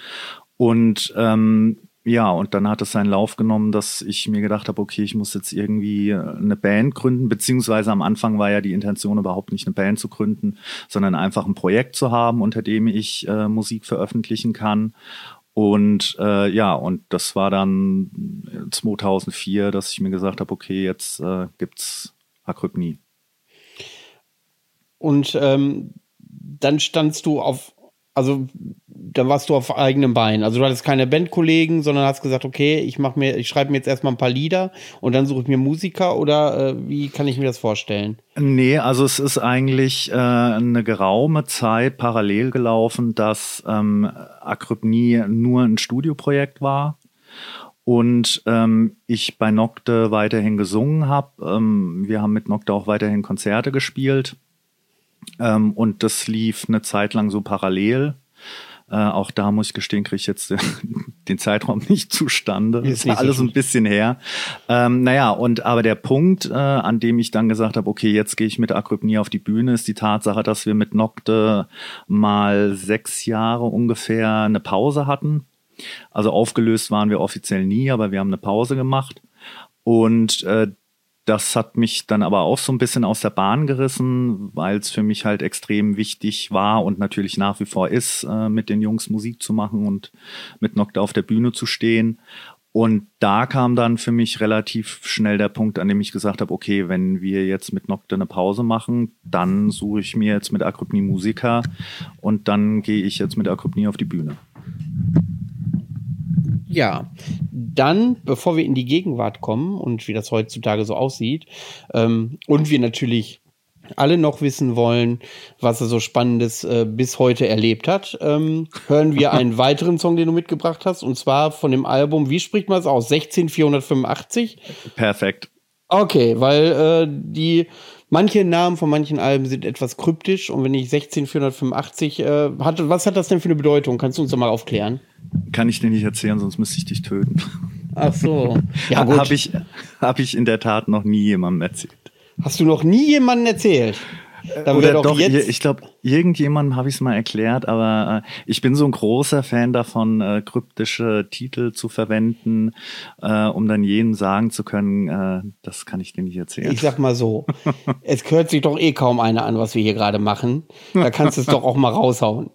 Und ähm, ja, und dann hat es seinen Lauf genommen, dass ich mir gedacht habe, okay, ich muss jetzt irgendwie äh, eine Band gründen, beziehungsweise am Anfang war ja die Intention überhaupt nicht eine Band zu gründen, sondern einfach ein Projekt zu haben, unter dem ich äh, Musik veröffentlichen kann. Und äh, ja, und das war dann 2004, dass ich mir gesagt habe, okay, jetzt äh, gibt's Akrypnie. Und ähm, dann standst du auf, also da warst du auf eigenem Bein. Also du hattest keine Bandkollegen, sondern hast gesagt, okay, ich mach mir, ich schreibe mir jetzt erstmal ein paar Lieder und dann suche ich mir Musiker oder äh, wie kann ich mir das vorstellen? Nee, also es ist eigentlich äh, eine geraume Zeit parallel gelaufen, dass ähm, Akrypnie nur ein Studioprojekt war und ähm, ich bei Nocte weiterhin gesungen habe. Ähm, wir haben mit Nocte auch weiterhin Konzerte gespielt. Ähm, und das lief eine Zeit lang so parallel. Äh, auch da muss ich gestehen, kriege ich jetzt [LAUGHS] den Zeitraum nicht zustande. Ist war alles ein bisschen her. Ähm, naja, und aber der Punkt, äh, an dem ich dann gesagt habe, okay, jetzt gehe ich mit Akrypnie auf die Bühne, ist die Tatsache, dass wir mit Nocte mal sechs Jahre ungefähr eine Pause hatten. Also aufgelöst waren wir offiziell nie, aber wir haben eine Pause gemacht. Und äh, das hat mich dann aber auch so ein bisschen aus der Bahn gerissen, weil es für mich halt extrem wichtig war und natürlich nach wie vor ist, äh, mit den Jungs Musik zu machen und mit Nocta auf der Bühne zu stehen. Und da kam dann für mich relativ schnell der Punkt, an dem ich gesagt habe, okay, wenn wir jetzt mit Nocte eine Pause machen, dann suche ich mir jetzt mit Akrypnie Musiker und dann gehe ich jetzt mit Akrypnie auf die Bühne. Ja, dann, bevor wir in die Gegenwart kommen und wie das heutzutage so aussieht, ähm, und wir natürlich alle noch wissen wollen, was er so Spannendes äh, bis heute erlebt hat, ähm, hören wir einen [LAUGHS] weiteren Song, den du mitgebracht hast, und zwar von dem Album, wie spricht man es aus? 16485? Perfekt. Okay, weil äh, die manche Namen von manchen Alben sind etwas kryptisch und wenn ich 16485 äh, hatte, was hat das denn für eine Bedeutung? Kannst du uns doch mal aufklären? Kann ich dir nicht erzählen, sonst müsste ich dich töten. Ach so. [LAUGHS] Ja, gut. Habe ich, hab ich in der Tat noch nie jemandem erzählt. Hast du noch nie jemandem erzählt? Dann wär Oder doch, jetzt. ich glaube, irgendjemandem habe ich es mal erklärt, aber äh, ich bin so ein großer Fan davon, äh, kryptische Titel zu verwenden, äh, um dann jedem sagen zu können, äh, das kann ich dir nicht erzählen. ich sag mal so, [LAUGHS] es hört sich doch eh kaum einer an, was wir hier gerade machen. Da kannst du es doch auch mal raushauen.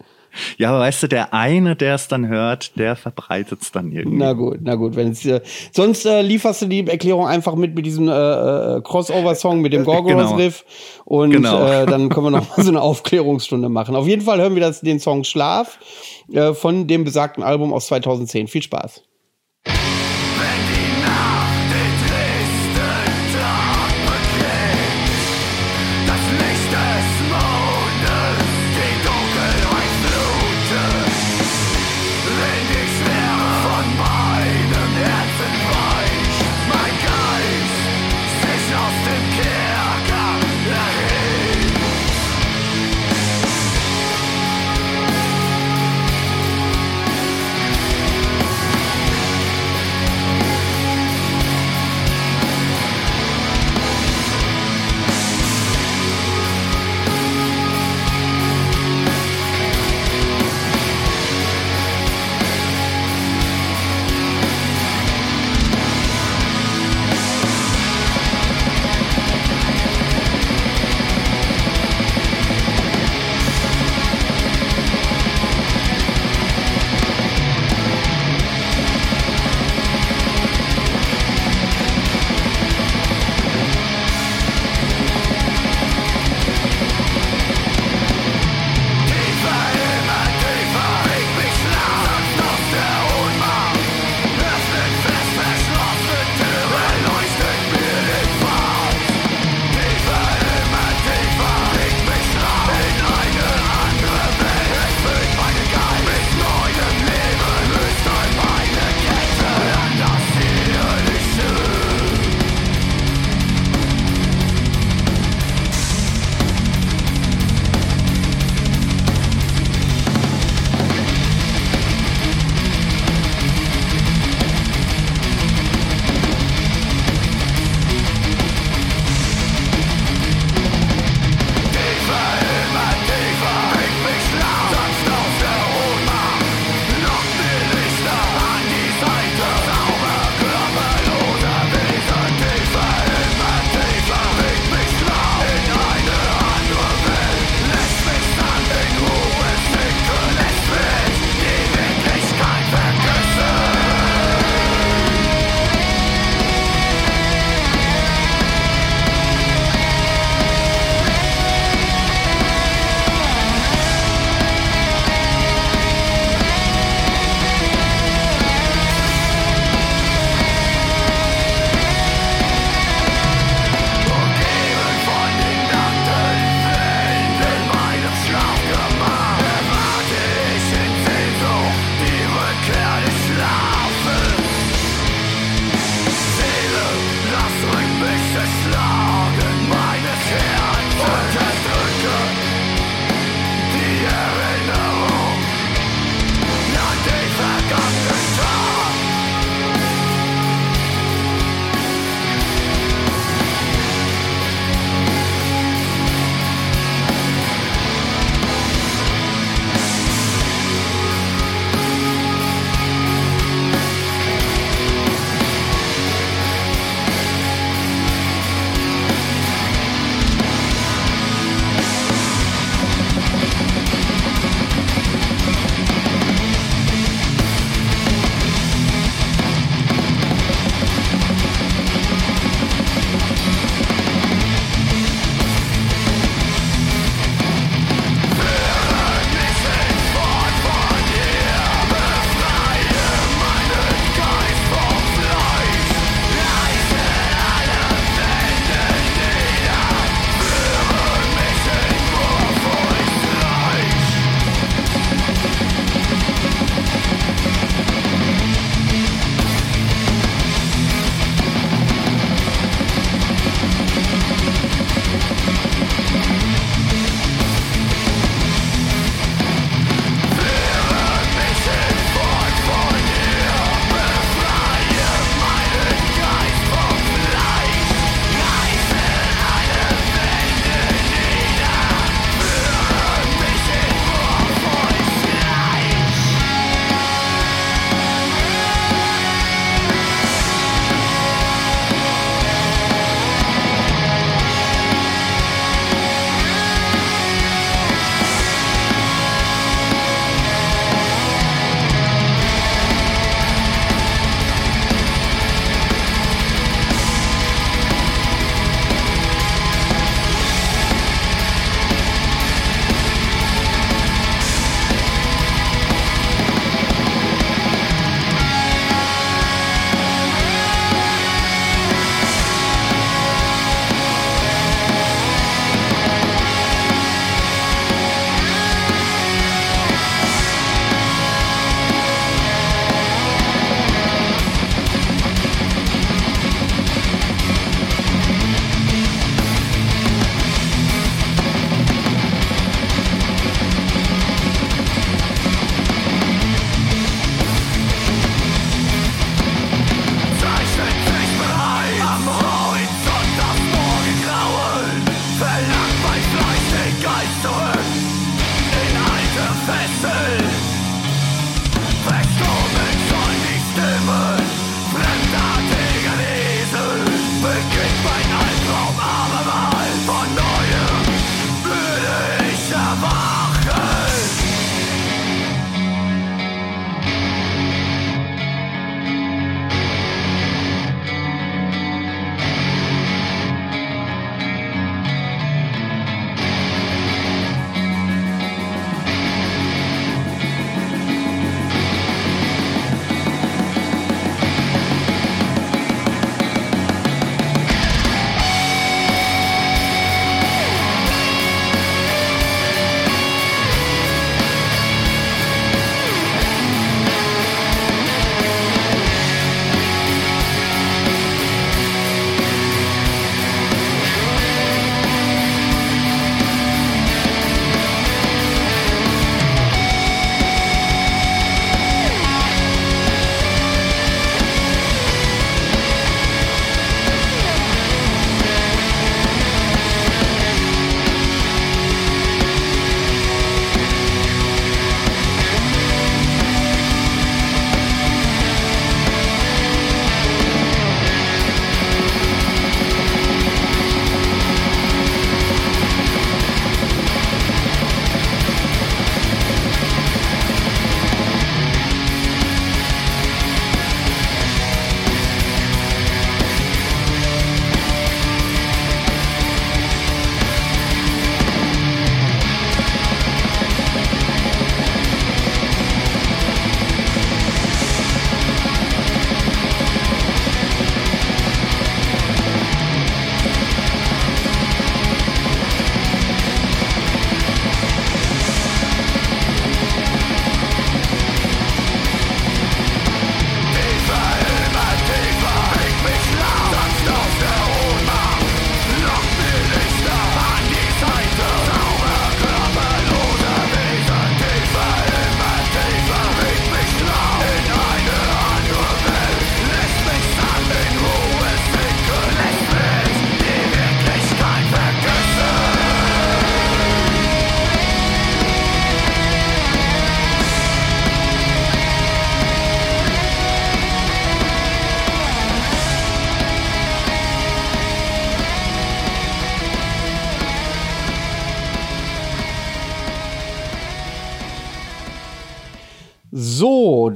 Ja, aber weißt du, der eine, der es dann hört, der verbreitet es dann irgendwie. Na gut, na gut. Wenn's, äh, sonst äh, lieferst du die Erklärung einfach mit mit diesem äh, äh, Crossover-Song mit dem Gorgonas-Riff und Genau. äh, dann [LAUGHS] können wir noch mal so eine Aufklärungsstunde machen. Auf jeden Fall hören wir das, den Song Schlaf äh, von dem besagten Album aus 2010. Viel Spaß.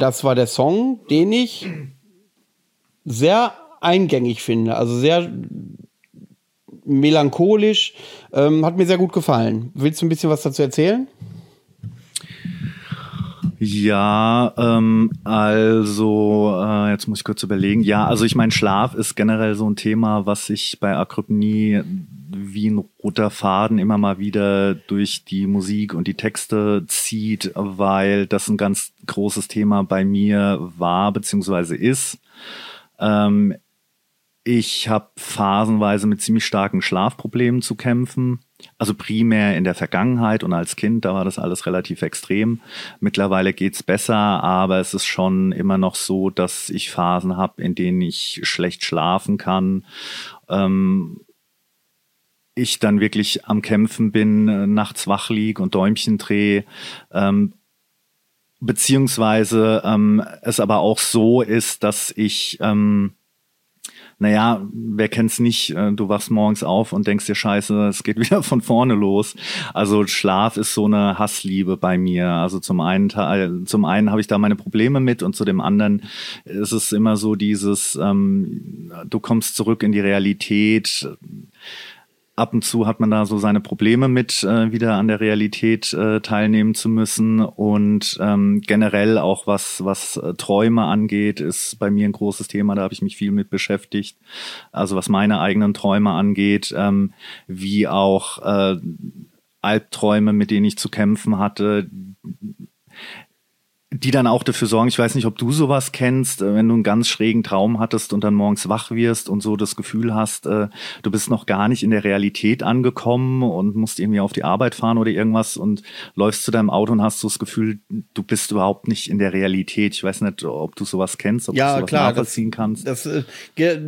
Das war der Song, den ich sehr eingängig finde. Also sehr melancholisch. Ähm, hat mir sehr gut gefallen. Willst du ein bisschen was dazu erzählen? Ja, ähm, also äh, jetzt muss ich kurz überlegen. Ja, also ich meine, Schlaf ist generell so ein Thema, was sich bei Akrypnie wie ein roter Faden immer mal wieder durch die Musik und die Texte zieht, weil das ein ganz großes Thema bei mir war beziehungsweise ist. Ähm, ich habe phasenweise mit ziemlich starken Schlafproblemen zu kämpfen. Also primär in der Vergangenheit und als Kind, da war das alles relativ extrem. Mittlerweile geht's besser, aber es ist schon immer noch so, dass ich Phasen habe, in denen ich schlecht schlafen kann. Ähm, ich dann wirklich am Kämpfen bin, äh, nachts wach lieg und Däumchen drehe. Ähm, beziehungsweise ähm, es aber auch so ist, dass ich ähm, naja, wer kennt's nicht, äh, du wachst morgens auf und denkst dir, scheiße, es geht [LAUGHS] wieder von vorne los. Also Schlaf ist so eine Hassliebe bei mir. Also zum einen, zum einen habe ich da meine Probleme mit und zu dem anderen ist es immer so dieses, ähm, du kommst zurück in die Realität ab und zu hat man da so seine Probleme mit, äh, wieder an der Realität äh, teilnehmen zu müssen. Und ähm, generell auch was, was äh, Träume angeht, ist bei mir ein großes Thema. Da habe ich mich viel mit beschäftigt. Also was meine eigenen Träume angeht, ähm, wie auch äh, Albträume, mit denen ich zu kämpfen hatte die dann auch dafür sorgen, ich weiß nicht, ob du sowas kennst, äh, wenn du einen ganz schrägen Traum hattest und dann morgens wach wirst und so das Gefühl hast, äh, du bist noch gar nicht in der Realität angekommen und musst irgendwie auf die Arbeit fahren oder irgendwas und läufst zu deinem Auto und hast so das Gefühl, du bist überhaupt nicht in der Realität. Ich weiß nicht, ob du sowas kennst, ob ja, du sowas klar, nachvollziehen das, kannst. Das äh,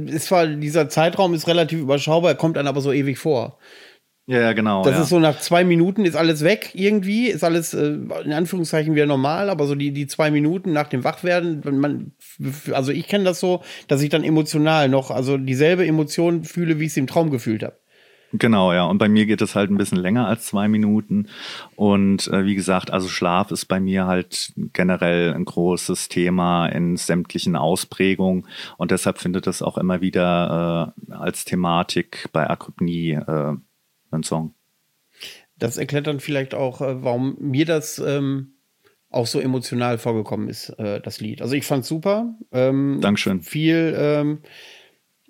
ist zwar, dieser Zeitraum ist relativ überschaubar, er kommt dann aber so ewig vor. Ja, ja, genau. Das ja. ist so nach zwei Minuten ist alles weg irgendwie, ist alles äh, in Anführungszeichen wieder normal, aber so die, die zwei Minuten nach dem Wachwerden, wenn man, also ich kenne das so, dass ich dann emotional noch, also dieselbe Emotion fühle, wie ich es im Traum gefühlt habe. Genau, ja. Und bei mir geht es halt ein bisschen länger als zwei Minuten. Und äh, wie gesagt, also Schlaf ist bei mir halt generell ein großes Thema in sämtlichen Ausprägungen. Und deshalb findet es auch immer wieder äh, als Thematik bei Akrypnie äh, ein Song. Das erklärt dann vielleicht auch, äh, warum mir das ähm, auch so emotional vorgekommen ist, äh, das Lied. Also ich fand's super. Ähm, Dankeschön. Viel, ähm,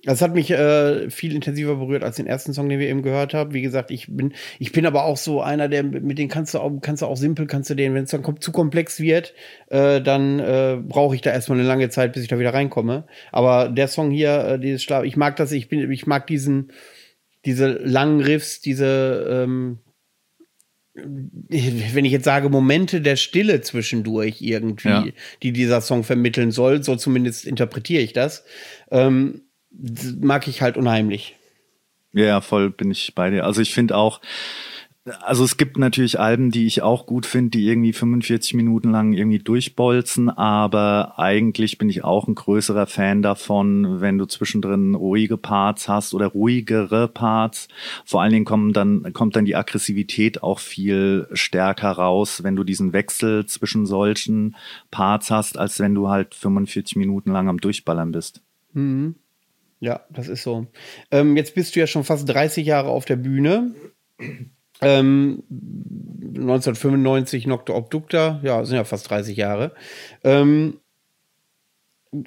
es hat mich äh, viel intensiver berührt als den ersten Song, den wir eben gehört haben. Wie gesagt, ich bin, ich bin aber auch so einer, der mit den kannst du auch, kannst du auch simpel, kannst du den, wenn es dann zu komplex wird, äh, dann äh, brauche ich da erstmal eine lange Zeit, bis ich da wieder reinkomme. Aber der Song hier, äh, dieses Schlaf, ich mag das, ich bin, ich mag diesen, diese langen Riffs, diese, ähm, wenn ich jetzt sage, Momente der Stille zwischendurch irgendwie, ja. die dieser Song vermitteln soll, so zumindest interpretiere ich das, ähm, mag ich halt unheimlich. Ja, voll bin ich bei dir. Also ich finde auch, also es gibt natürlich Alben, die ich auch gut finde, die irgendwie 45 Minuten lang irgendwie durchbolzen, aber eigentlich bin ich auch ein größerer Fan davon, wenn du zwischendrin ruhige Parts hast oder ruhigere Parts. Vor allen Dingen kommen dann, kommt dann die Aggressivität auch viel stärker raus, wenn du diesen Wechsel zwischen solchen Parts hast, als wenn du halt 45 Minuten lang am Durchballern bist. Mhm. Ja, das ist so. Ähm, jetzt bist du ja schon fast 30 Jahre auf der Bühne. Ähm, 1995 Nocte Obducta, ja, sind ja fast 30 Jahre. Ähm,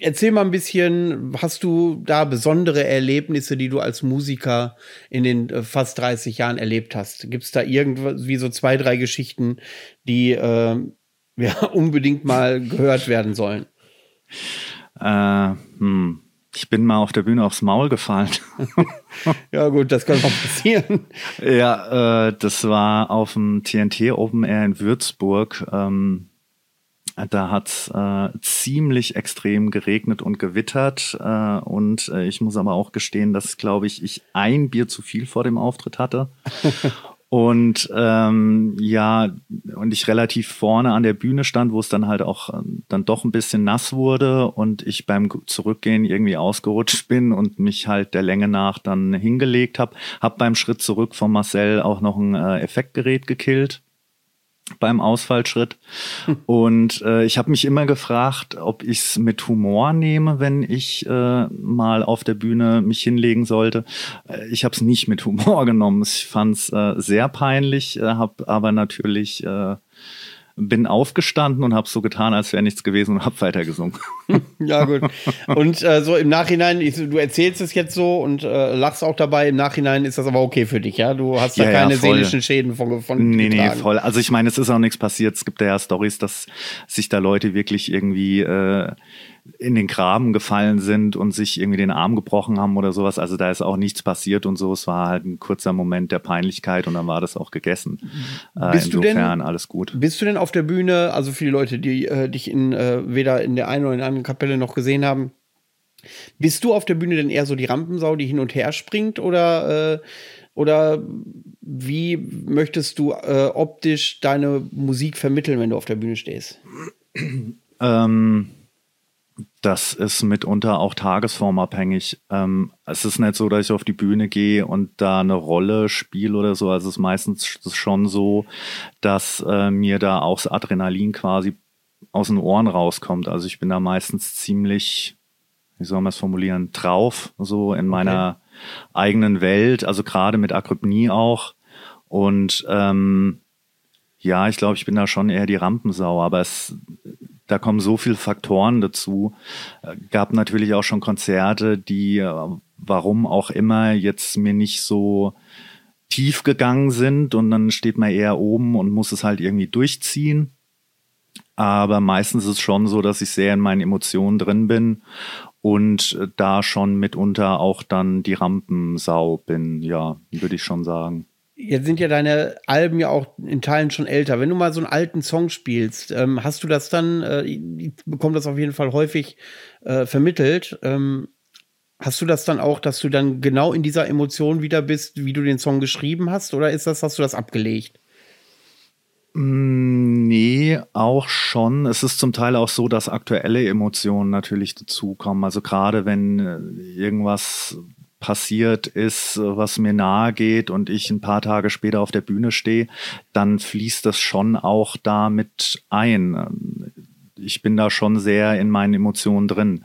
erzähl mal ein bisschen, hast du da besondere Erlebnisse, die du als Musiker in den äh, fast 30 Jahren erlebt hast? Gibt es da irgendwie so zwei, drei Geschichten, die äh, ja, [LAUGHS] unbedingt mal gehört werden sollen? Äh, hm. Ich bin mal auf der Bühne aufs Maul gefallen. [LAUGHS] ja, gut, das kann auch passieren. ja, äh, das war auf dem TNT Open Air in Würzburg. Ähm, da hat äh, ziemlich extrem geregnet und gewittert. Äh, und äh, ich muss aber auch gestehen, dass, glaube ich, ich ein Bier zu viel vor dem Auftritt hatte. [LAUGHS] Und ähm, ja, und ich relativ vorne an der Bühne stand, wo es dann halt auch äh, dann doch ein bisschen nass wurde und ich beim Zurückgehen irgendwie ausgerutscht [LAUGHS] bin und mich halt der Länge nach dann hingelegt habe. Hab beim Schritt zurück von Marcel auch noch ein äh, Effektgerät gekillt beim Ausfallschritt. Und äh, ich habe mich immer gefragt, ob ich es mit Humor nehme, wenn ich äh, mal auf der Bühne mich hinlegen sollte. Äh, ich habe es nicht mit Humor [LAUGHS] genommen. Ich fand es äh, sehr peinlich, äh, habe aber natürlich äh, bin aufgestanden und habe so getan, als wäre nichts gewesen und habe weitergesungen. [LAUGHS] ja, gut. Und äh, so im Nachhinein, ich, du erzählst es jetzt so und äh, lachst auch dabei. Im Nachhinein ist das aber okay für dich, ja? Du hast da Ja, keine ja, seelischen Schäden von, von Nee, nee, getragen. voll. Also ich meine, es ist auch nichts passiert. Es gibt ja Stories, dass sich da Leute wirklich irgendwie äh, in den Graben gefallen sind und sich irgendwie den Arm gebrochen haben oder sowas. Also da ist auch nichts passiert und so. Es war halt ein kurzer Moment der Peinlichkeit und dann war das auch gegessen. Äh, Bist du denn- insofern alles gut. Bist du denn auf der Bühne, also für die Leute, die äh, dich in, äh, weder in der einen oder in der anderen Kapelle noch gesehen haben, bist du auf der Bühne denn eher so die Rampensau, die hin und her springt oder, äh, oder wie möchtest du äh, optisch deine Musik vermitteln, wenn du auf der Bühne stehst? Ähm, das ist mitunter auch tagesformabhängig. Ähm, es ist nicht so, dass ich auf die Bühne gehe und da eine Rolle spiele oder so. Also es ist meistens schon so, dass äh, mir da auch das Adrenalin quasi aus den Ohren rauskommt. Also ich bin da meistens ziemlich, wie soll man es formulieren, drauf, so in meiner eigenen Welt. Also gerade mit Akrypnie auch. Und ähm, ja, ich glaube, ich bin da schon eher die Rampensau, aber es, da kommen so viele Faktoren dazu. Äh, Gab natürlich auch schon Konzerte, die, äh, warum auch immer, jetzt mir nicht so tief gegangen sind und dann steht man eher oben und muss es halt irgendwie durchziehen. Aber meistens ist es schon so, dass ich sehr in meinen Emotionen drin bin und äh, da schon mitunter auch dann die Rampensau bin, ja, würde ich schon sagen. Jetzt sind ja deine Alben ja auch in Teilen schon älter. Wenn du mal so einen alten Song spielst, ähm, hast du das dann, äh, ich bekomme das auf jeden Fall häufig äh, vermittelt, ähm, hast du das dann auch, dass du dann genau in dieser Emotion wieder bist, wie du den Song geschrieben hast, oder ist das, hast du das abgelegt? Mm, Nee, auch schon. Es ist zum Teil auch so, dass aktuelle Emotionen natürlich dazukommen. Also gerade wenn äh, irgendwas passiert ist, was mir nahe geht und ich ein paar Tage später auf der Bühne stehe, dann fließt das schon auch da mit ein. Ich bin da schon sehr in meinen Emotionen drin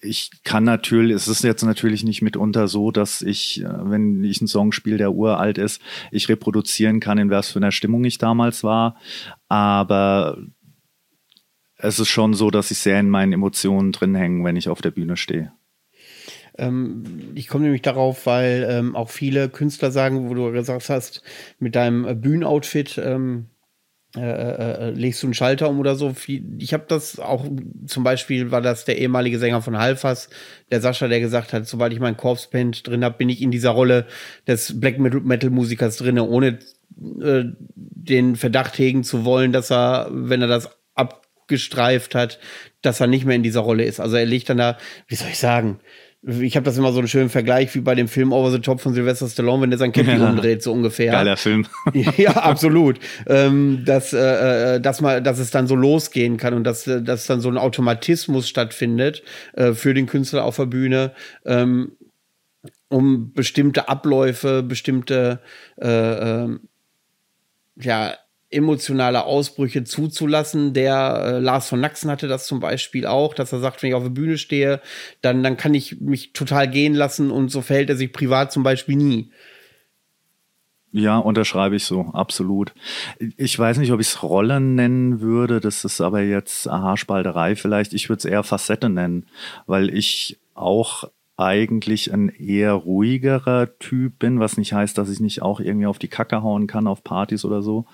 ich kann natürlich, es ist jetzt natürlich nicht mitunter so, dass ich, äh, wenn ich einen Song spiele, der uralt ist, ich reproduzieren kann, in was für einer Stimmung ich damals war. Aber es ist schon so, dass ich sehr in meinen Emotionen drin hänge, wenn ich auf der Bühne stehe. Ähm, ich komme nämlich darauf, weil ähm, auch viele Künstler sagen, wo du gesagt hast, mit deinem äh, Bühnenoutfit ähm, äh, äh, legst du einen Schalter um oder so. Ich habe das auch, zum Beispiel war das der ehemalige Sänger von Halfas, der Sascha, der gesagt hat, sobald ich mein Corpse-Paint drin habe, bin ich in dieser Rolle des Black Metal- Metal-Musikers drin, ohne äh, den Verdacht hegen zu wollen, dass er, wenn er das abgestreift hat, dass er nicht mehr in dieser Rolle ist. Also er legt dann da, wie soll ich sagen, ich habe das immer so einen schönen Vergleich wie bei dem Film Over the Top von Sylvester Stallone, wenn der sein Cappy [LAUGHS] Ja. umdreht, so ungefähr. Geiler Film. [LAUGHS] Ja, absolut. Ähm, dass, äh, äh, dass, mal, dass es dann so losgehen kann und dass, äh, dass dann so ein Automatismus stattfindet äh, für den Künstler auf der Bühne, ähm, um bestimmte Abläufe, bestimmte äh, ähm, ja, emotionale Ausbrüche zuzulassen. Der äh, Lars von Naxen hatte das zum Beispiel auch, dass er sagt, wenn ich auf der Bühne stehe, dann, dann kann ich mich total gehen lassen und so verhält er sich privat zum Beispiel nie. Ja, unterschreibe ich so, absolut. Ich weiß nicht, ob ich es Rollen nennen würde, das ist aber jetzt Haarspalterei vielleicht. Ich würde es eher Facette nennen, weil ich auch eigentlich ein eher ruhigerer Typ bin, was nicht heißt, dass ich nicht auch irgendwie auf die Kacke hauen kann auf Partys oder so.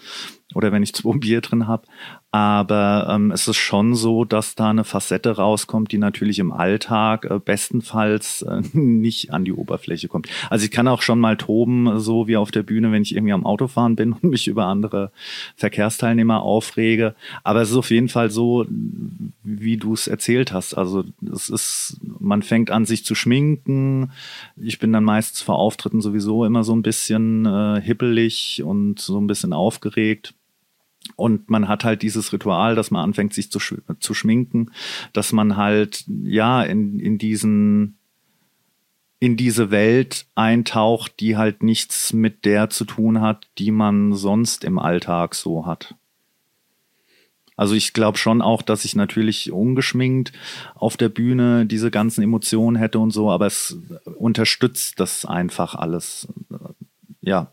Oder wenn ich [LAUGHS] zwei Bier drin habe. Aber ähm, es ist schon so, dass da eine Facette rauskommt, die natürlich im Alltag äh, bestenfalls äh, [LAUGHS] nicht an die Oberfläche kommt. Also ich kann auch schon mal toben, so wie auf der Bühne, wenn ich irgendwie am Autofahren bin [LAUGHS] und mich über andere Verkehrsteilnehmer aufrege. Aber es ist auf jeden Fall so, wie du es erzählt hast. Also es ist, man fängt an, sich zu schminken. Ich bin dann meistens vor Auftritten sowieso immer so ein bisschen äh, hippelig und so ein bisschen aufgeregt. Und man hat halt dieses Ritual, dass man anfängt, sich zu, sch zu schminken, dass man halt, ja, in, in diesen, in diese Welt eintaucht, die halt nichts mit der zu tun hat, die man sonst im Alltag so hat. Also ich glaube schon auch, dass ich natürlich ungeschminkt auf der Bühne diese ganzen Emotionen hätte und so, aber es unterstützt das einfach alles. Ja.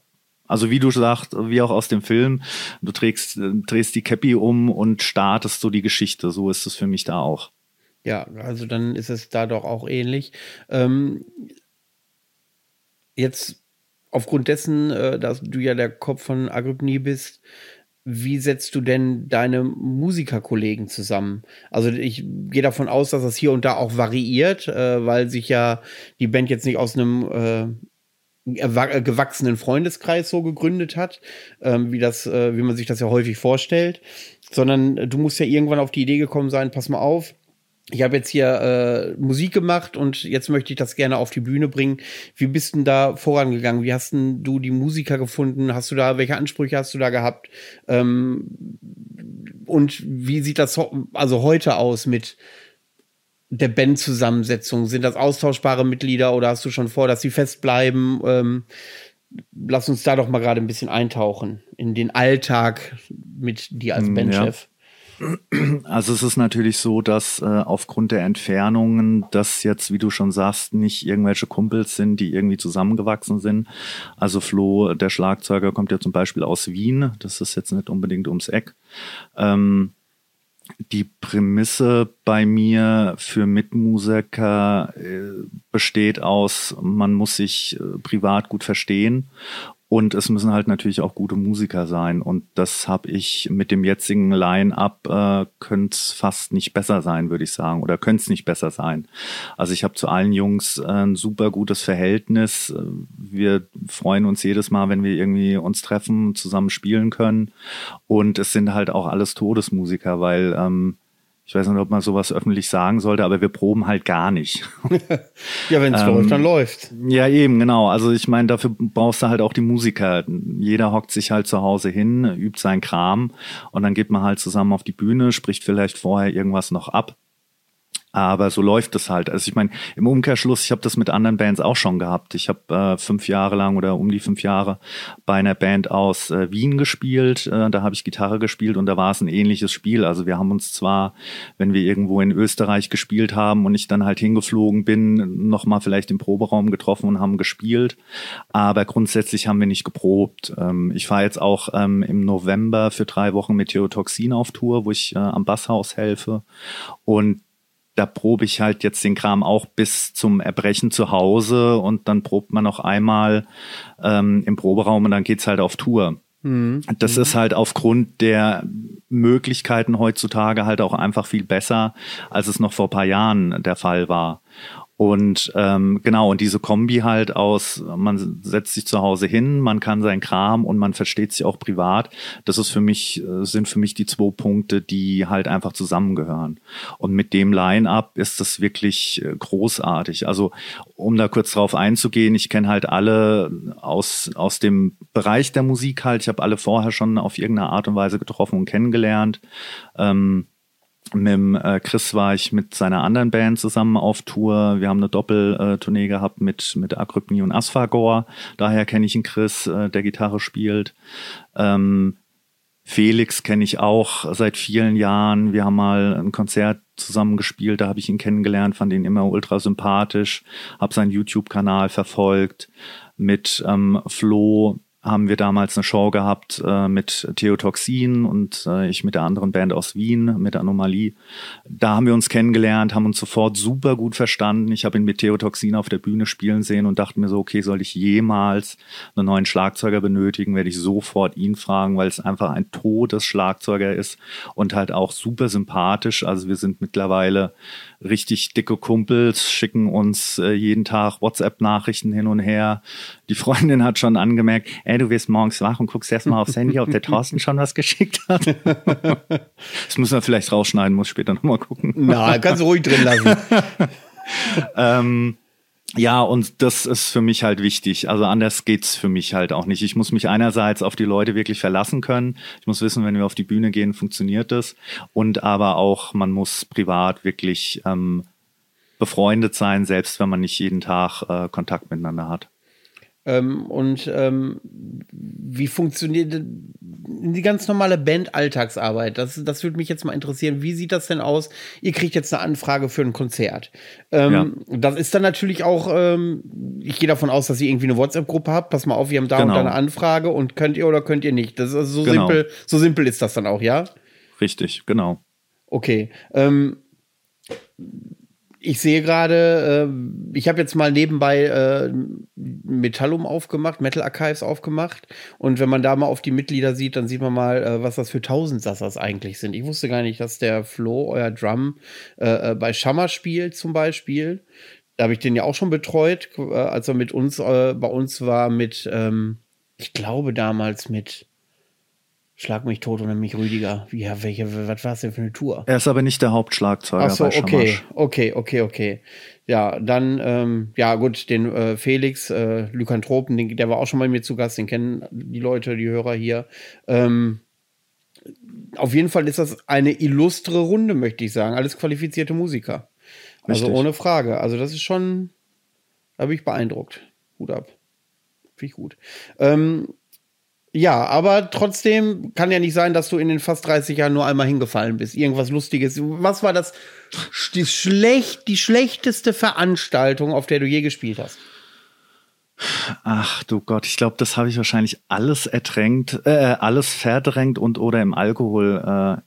Also wie du sagst, wie auch aus dem Film, du trägst, drehst die Cappy um und startest so die Geschichte. So ist es für mich da auch. Ja, also dann ist es da doch auch ähnlich. Ähm, jetzt aufgrund dessen, äh, dass du ja der Kopf von Agrypnie bist, wie setzt du denn deine Musikerkollegen zusammen? Also ich gehe davon aus, dass das hier und da auch variiert, äh, weil sich ja die Band jetzt nicht aus einem äh, gewachsenen Freundeskreis so gegründet hat, ähm, wie das, äh, wie man sich das ja häufig vorstellt, sondern du musst ja irgendwann auf die Idee gekommen sein, pass mal auf, ich habe jetzt hier äh, Musik gemacht und jetzt möchte ich das gerne auf die Bühne bringen. Wie bist denn da vorangegangen? Wie hast denn du die Musiker gefunden? Hast du da, welche Ansprüche hast du da gehabt? Ähm, und wie sieht das also heute aus mit der Bandzusammensetzung? Sind das austauschbare Mitglieder oder hast du schon vor, dass sie festbleiben? Ähm, lass uns da doch mal gerade ein bisschen eintauchen in den Alltag mit dir als mm, Bandchef. Ja. Also es ist natürlich so, dass äh, aufgrund der Entfernungen das jetzt, wie du schon sagst, nicht irgendwelche Kumpels sind, die irgendwie zusammengewachsen sind. Also Flo, der Schlagzeuger, kommt ja zum Beispiel aus Wien. Das ist jetzt nicht unbedingt ums Eck. Ähm, die Prämisse bei mir für Mitmusiker äh, besteht aus, man muss sich äh, privat gut verstehen und es müssen halt natürlich auch gute Musiker sein. Und das habe ich mit dem jetzigen Line-up, äh, könnte es fast nicht besser sein, würde ich sagen. Oder könnte es nicht besser sein. Also ich habe zu allen Jungs äh, ein super gutes Verhältnis. Wir freuen uns jedes Mal, wenn wir irgendwie uns treffen, zusammen spielen können. Und es sind halt auch alles Todesmusiker, weil ähm, ich weiß nicht, ob man sowas öffentlich sagen sollte, aber wir proben halt gar nicht. [LAUGHS] ja, wenn es ähm, läuft, dann läuft. Ja, eben, genau. Also ich meine, dafür brauchst du halt auch die Musiker. Jeder hockt sich halt zu Hause hin, übt seinen Kram und dann geht man halt zusammen auf die Bühne, spricht vielleicht vorher irgendwas noch ab aber so läuft es halt. Also ich meine, im Umkehrschluss, ich habe das mit anderen Bands auch schon gehabt. Ich habe äh, fünf Jahre lang oder um die fünf Jahre bei einer Band aus äh, Wien gespielt. Äh, da habe ich Gitarre gespielt und da war es ein ähnliches Spiel. Also wir haben uns zwar, wenn wir irgendwo in Österreich gespielt haben und ich dann halt hingeflogen bin, nochmal vielleicht im Proberaum getroffen und haben gespielt. Aber grundsätzlich haben wir nicht geprobt. Ähm, ich fahre jetzt auch ähm, im November für drei Wochen mit Theotoxin auf Tour, wo ich äh, am Basshaus helfe. Und da probe ich halt jetzt den Kram auch bis zum Erbrechen zu Hause und dann probt man noch einmal ähm, im Proberaum und dann geht's halt auf Tour. Mhm. Das mhm. ist halt aufgrund der Möglichkeiten heutzutage halt auch einfach viel besser, als es noch vor paar Jahren der Fall war. Und ähm, genau, und diese Kombi halt aus, man setzt sich zu Hause hin, man kann sein Kram und man versteht sich auch privat. Das ist für mich, äh, sind für mich die zwei Punkte, die halt einfach zusammengehören. Und mit dem Line-up ist das wirklich äh, großartig. Also, um da kurz drauf einzugehen, ich kenne halt alle aus, aus dem Bereich der Musik halt. Ich habe alle vorher schon auf irgendeine Art und Weise getroffen und kennengelernt. Ähm, mit äh, Chris war ich mit seiner anderen Band zusammen auf Tour. Wir haben eine Doppeltournee gehabt mit, mit Agrypni und Asphagor. Daher kenne ich ihn Chris, äh, der Gitarre spielt. Ähm, Felix kenne ich auch seit vielen Jahren. Wir haben mal ein Konzert zusammen gespielt, da habe ich ihn kennengelernt, fand ihn immer ultra sympathisch, habe seinen YouTube-Kanal verfolgt. Mit ähm, Flo haben wir damals eine Show gehabt äh, mit Theotoxin und äh, ich mit der anderen Band aus Wien, mit Anomalie. Da haben wir uns kennengelernt, haben uns sofort super gut verstanden. Ich habe ihn mit Theotoxin auf der Bühne spielen sehen und dachte mir so, okay, soll ich jemals einen neuen Schlagzeuger benötigen, werde ich sofort ihn fragen, weil es einfach ein Todesschlagzeuger ist und halt auch super sympathisch. Also wir sind mittlerweile richtig dicke Kumpels, schicken uns äh, jeden Tag WhatsApp-Nachrichten hin und her. Die Freundin hat schon angemerkt, ey, du wirst morgens wach und guckst erstmal aufs Handy, ob der [LAUGHS] Thorsten schon was geschickt hat. [LAUGHS] das müssen wir vielleicht rausschneiden, muss später nochmal gucken. Na, kannst du ruhig drin lassen. [LAUGHS] ähm, ja, und das ist für mich halt wichtig. Also anders geht's für mich halt auch nicht. Ich muss mich einerseits auf die Leute wirklich verlassen können. Ich muss wissen, wenn wir auf die Bühne gehen, funktioniert das. Und aber auch, man muss privat wirklich ähm, befreundet sein, selbst wenn man nicht jeden Tag äh, Kontakt miteinander hat. Ähm, und ähm, wie funktioniert die ganz normale Band-Alltagsarbeit? Das, das würde mich jetzt mal interessieren. Wie sieht das denn aus? Ihr kriegt jetzt eine Anfrage für ein Konzert. Ähm, Das ist dann natürlich auch, ähm, ich gehe davon aus, dass ihr irgendwie eine WhatsApp-Gruppe habt. Pass mal auf, wir haben da und Genau. da eine Anfrage und könnt ihr oder könnt ihr nicht. Das ist also so Genau. simpel, so simpel ist das dann auch, ja? Richtig, genau. Okay. Ähm, ich sehe gerade, äh, ich habe jetzt mal nebenbei äh, Metallum aufgemacht, Metal Archives aufgemacht. Und wenn man da mal auf die Mitglieder sieht, dann sieht man mal, äh, was das für Tausendsassers eigentlich sind. Ich wusste gar nicht, dass der Flo, euer Drum, äh, äh, bei Schammer spielt zum Beispiel. Da habe ich den ja auch schon betreut, äh, als er mit uns, bei uns war mit, ähm, ich glaube damals mit Schlag mich tot oder mich Rüdiger. Wie, ja, welche, was war es denn für eine Tour? Er ist aber nicht der Hauptschlagzeuger Ach so, bei okay, okay, okay, okay. Ja, dann, ähm, ja gut, den äh, Felix, äh, Lykanthropen, den, der war auch schon bei mir zu Gast, den kennen die Leute, die Hörer hier. Ähm, auf jeden Fall ist das eine illustre Runde, möchte ich sagen. Alles qualifizierte Musiker. Also Richtig. ohne Frage. Also das ist schon, da bin ich beeindruckt. Hut ab. Finde ich gut. Ähm, ja, aber trotzdem kann ja nicht sein, dass du in den fast 30 Jahren nur einmal hingefallen bist. Irgendwas Lustiges. Was war das, die, schlecht, die schlechteste Veranstaltung, auf der du je gespielt hast? Ach du Gott, ich glaube, das habe ich wahrscheinlich alles ertränkt, äh, alles verdrängt und oder im Alkohol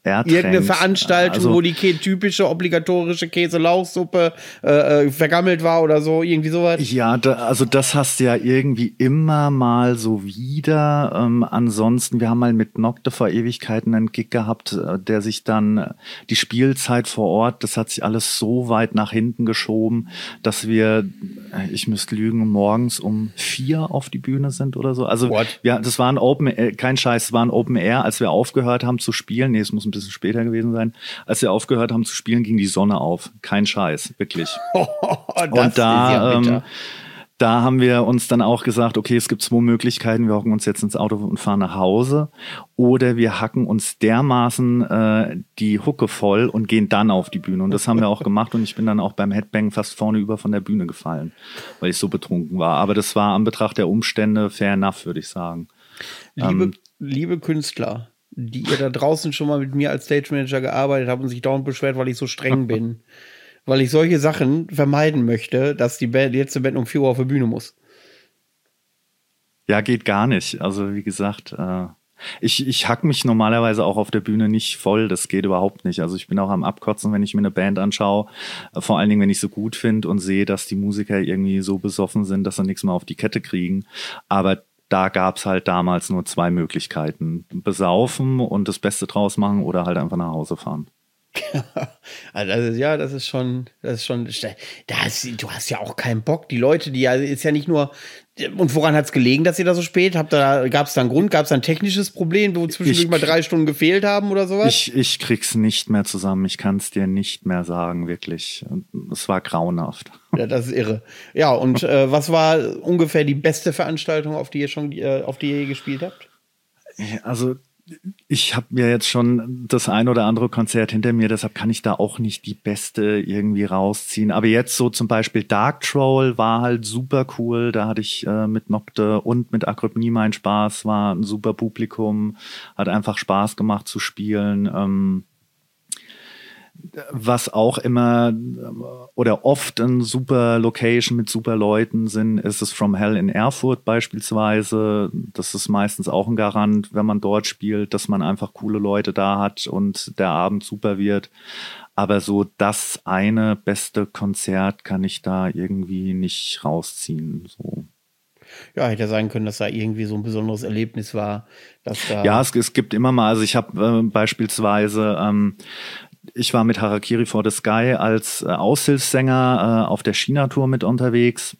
äh, ertränkt. Irgendeine Veranstaltung, Also, wo die typische obligatorische Käse-Lauchsuppe äh, äh, vergammelt war oder so, irgendwie sowas? Ja, da, also das hast du ja irgendwie immer mal so wieder. Ähm, ansonsten, wir haben mal mit Nocte vor Ewigkeiten einen Gig gehabt, äh, der sich dann äh, die Spielzeit vor Ort, das hat sich alles so weit nach hinten geschoben, dass wir, äh, ich müsste lügen, morgens um vier auf die Bühne sind oder so. Also What? ja, das war ein Open, Air, kein Scheiß, es war ein Open Air, als wir aufgehört haben zu spielen. Nee, es muss ein bisschen später gewesen sein. Als wir aufgehört haben zu spielen, ging die Sonne auf. Kein Scheiß, wirklich. [LAUGHS] das Und da, da haben wir uns dann auch gesagt, okay, es gibt zwei Möglichkeiten. Wir hocken uns jetzt ins Auto und fahren nach Hause. Oder wir hacken uns dermaßen äh, die Hucke voll und gehen dann auf die Bühne. Und das haben wir auch gemacht. Und ich bin dann auch beim Headbang fast vorne über von der Bühne gefallen, weil ich so betrunken war. Aber das war an Betracht der Umstände fair enough, würde ich sagen. Liebe, ähm, liebe Künstler, die ihr da draußen schon mal mit mir als Stage Manager gearbeitet habt und sich dauernd beschwert, weil ich so streng [LAUGHS] bin. Weil ich solche Sachen vermeiden möchte, dass die Band, letzte Band um 4 Uhr auf die Bühne muss. Ja, geht gar nicht. Also wie gesagt, äh, ich, ich hack mich normalerweise auch auf der Bühne nicht voll. Das geht überhaupt nicht. Also ich bin auch am Abkotzen, wenn ich mir eine Band anschaue. Äh, Vor allen Dingen, wenn ich so gut finde und sehe, dass die Musiker irgendwie so besoffen sind, dass sie nichts mehr auf die Kette kriegen. Aber da gab's halt damals nur zwei Möglichkeiten. Besaufen und das Beste draus machen oder halt einfach nach Hause fahren. [LAUGHS] Also, ja, das ist schon, das ist schon, das, du hast ja auch keinen Bock. Die Leute, die ja, ist ja nicht nur, und woran hat es gelegen, dass ihr da so spät? Habt da, gab es da einen Grund? Gab es ein technisches Problem, wo zwischendurch Ich- mal drei Stunden gefehlt haben oder sowas? Ich, ich krieg's nicht mehr zusammen. Ich kann's dir nicht mehr sagen, wirklich. Es war grauenhaft. [LAUGHS] Ja, das ist irre. Ja, und äh, was war ungefähr die beste Veranstaltung, auf die ihr schon, äh, auf die ihr gespielt habt? Also ich habe mir jetzt schon das ein oder andere Konzert hinter mir, deshalb kann ich da auch nicht die beste irgendwie rausziehen. Aber jetzt so zum Beispiel Dark Troll war halt super cool. Da hatte ich äh, mit Nocte und mit Akrypnie meinen Spaß, war ein super Publikum, hat einfach Spaß gemacht zu spielen. Ähm, was auch immer oder oft ein super Location mit super Leuten sind, ist es From Hell in Erfurt beispielsweise. Das ist meistens auch ein Garant, wenn man dort spielt, dass man einfach coole Leute da hat und der Abend super wird. Aber so das eine beste Konzert kann ich da irgendwie nicht rausziehen. So. Ja, hätte ja sein können, dass da irgendwie so ein besonderes Erlebnis war, dass da. Ja, es, es gibt immer mal, also ich habe äh, beispielsweise, ähm, ich war mit Harakiri for the Sky als äh, Aushilfssänger äh, auf der China-Tour mit unterwegs.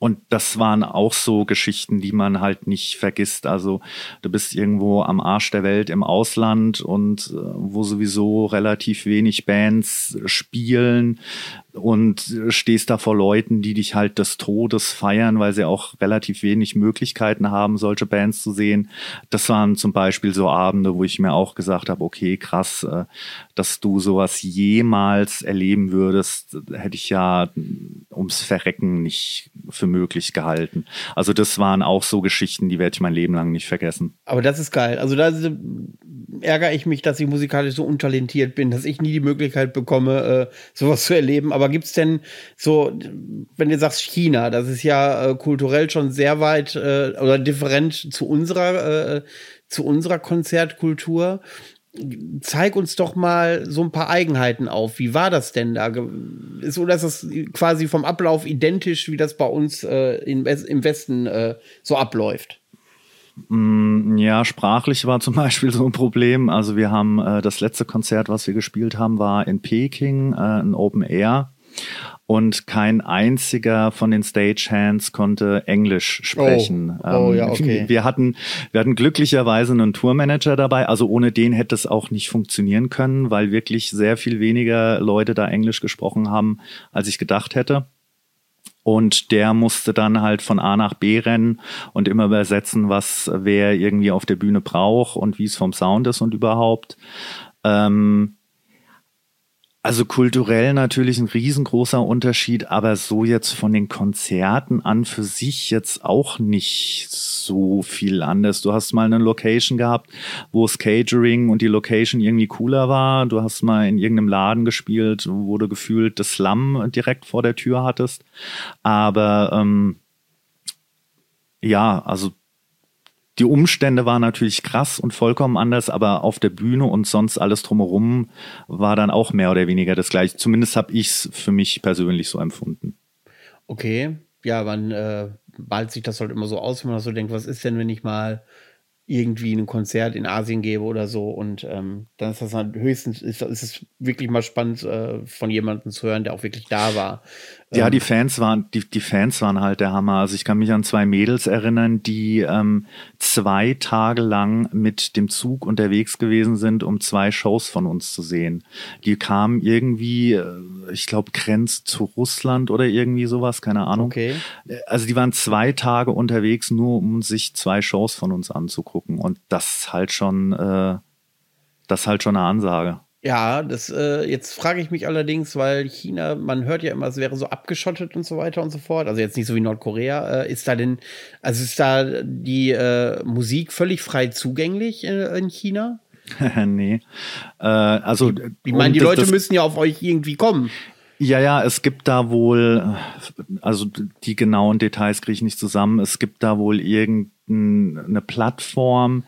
Und das waren auch so Geschichten, die man halt nicht vergisst. Also du bist irgendwo am Arsch der Welt im Ausland und äh, wo sowieso relativ wenig Bands spielen und äh, stehst da vor Leuten, die dich halt des Todes feiern, weil sie auch relativ wenig Möglichkeiten haben, solche Bands zu sehen. Das waren zum Beispiel so Abende, wo ich mir auch gesagt habe, okay, krass, äh, dass du sowas jemals erleben würdest, hätte ich ja ums Verrecken nicht für möglich gehalten. Also das waren auch so Geschichten, die werde ich mein Leben lang nicht vergessen. Aber das ist geil. Also da ärgere ich mich, dass ich musikalisch so untalentiert bin, dass ich nie die Möglichkeit bekomme, äh, sowas zu erleben. Aber gibt's denn so, wenn du sagst China, das ist ja äh, kulturell schon sehr weit äh, oder different zu unserer, zu unserer Konzertkultur zeig uns doch mal so ein paar Eigenheiten auf. Wie war das denn da? Ist oder ist das quasi vom Ablauf identisch, wie das bei uns äh, in, im Westen äh, so abläuft? Mm, Ja, sprachlich war zum [LAUGHS] Beispiel so ein Problem. Also wir haben äh, das letzte Konzert, was wir gespielt haben, war in Peking, äh, ein Open Air. Und kein einziger von den Stagehands konnte Englisch sprechen. Oh, oh, Ähm, ja, okay. [LAUGHS] Wir hatten, wir hatten glücklicherweise einen Tourmanager dabei. Also ohne den hätte es auch nicht funktionieren können, weil wirklich sehr viel weniger Leute da Englisch gesprochen haben, als ich gedacht hätte. Und der musste dann halt von A nach B rennen und immer übersetzen, was wer irgendwie auf der Bühne braucht und wie es vom Sound ist und überhaupt. Ähm, also kulturell natürlich ein riesengroßer Unterschied, aber so jetzt von den Konzerten an für sich jetzt auch nicht so viel anders. Du hast mal eine Location gehabt, wo das Catering und die Location irgendwie cooler war. Du hast mal in irgendeinem Laden gespielt, wo du gefühlt das Slum direkt vor der Tür hattest. Aber ähm, ja, also die Umstände waren natürlich krass und vollkommen anders, aber auf der Bühne und sonst alles drumherum war dann auch mehr oder weniger das gleiche. Zumindest habe ich es für mich persönlich so empfunden. Okay, ja, man äh, malt sich das halt immer so aus, wenn man so denkt, was ist denn, wenn ich mal irgendwie ein Konzert in Asien gebe oder so und ähm, dann ist das halt höchstens, ist, ist es wirklich mal spannend äh, von jemandem zu hören, der auch wirklich da war. Ja, Ähm, die Fans waren, die, die Fans waren halt der Hammer. Also ich kann mich an zwei Mädels erinnern, die ähm, zwei Tage lang mit dem Zug unterwegs gewesen sind, um zwei Shows von uns zu sehen. Die kamen irgendwie, äh, ich glaube, Grenz zu Russland oder irgendwie sowas, keine Ahnung. Okay. Also die waren zwei Tage unterwegs, nur um sich zwei Shows von uns anzugucken. Und das halt schon, äh, das halt schon eine Ansage. Ja, das äh, jetzt frage ich mich allerdings, weil China, man hört ja immer, es wäre so abgeschottet und so weiter und so fort. Also jetzt nicht so wie Nordkorea. Äh, ist da denn, also ist da die äh, Musik völlig frei zugänglich äh, in China? [LAUGHS] nee. Äh, also, Ich meine, und die das- Leute das- müssen ja auf euch irgendwie kommen. Ja, ja, es gibt da wohl, also die genauen Details kriege ich nicht zusammen. Es gibt da wohl irgendeine Plattform,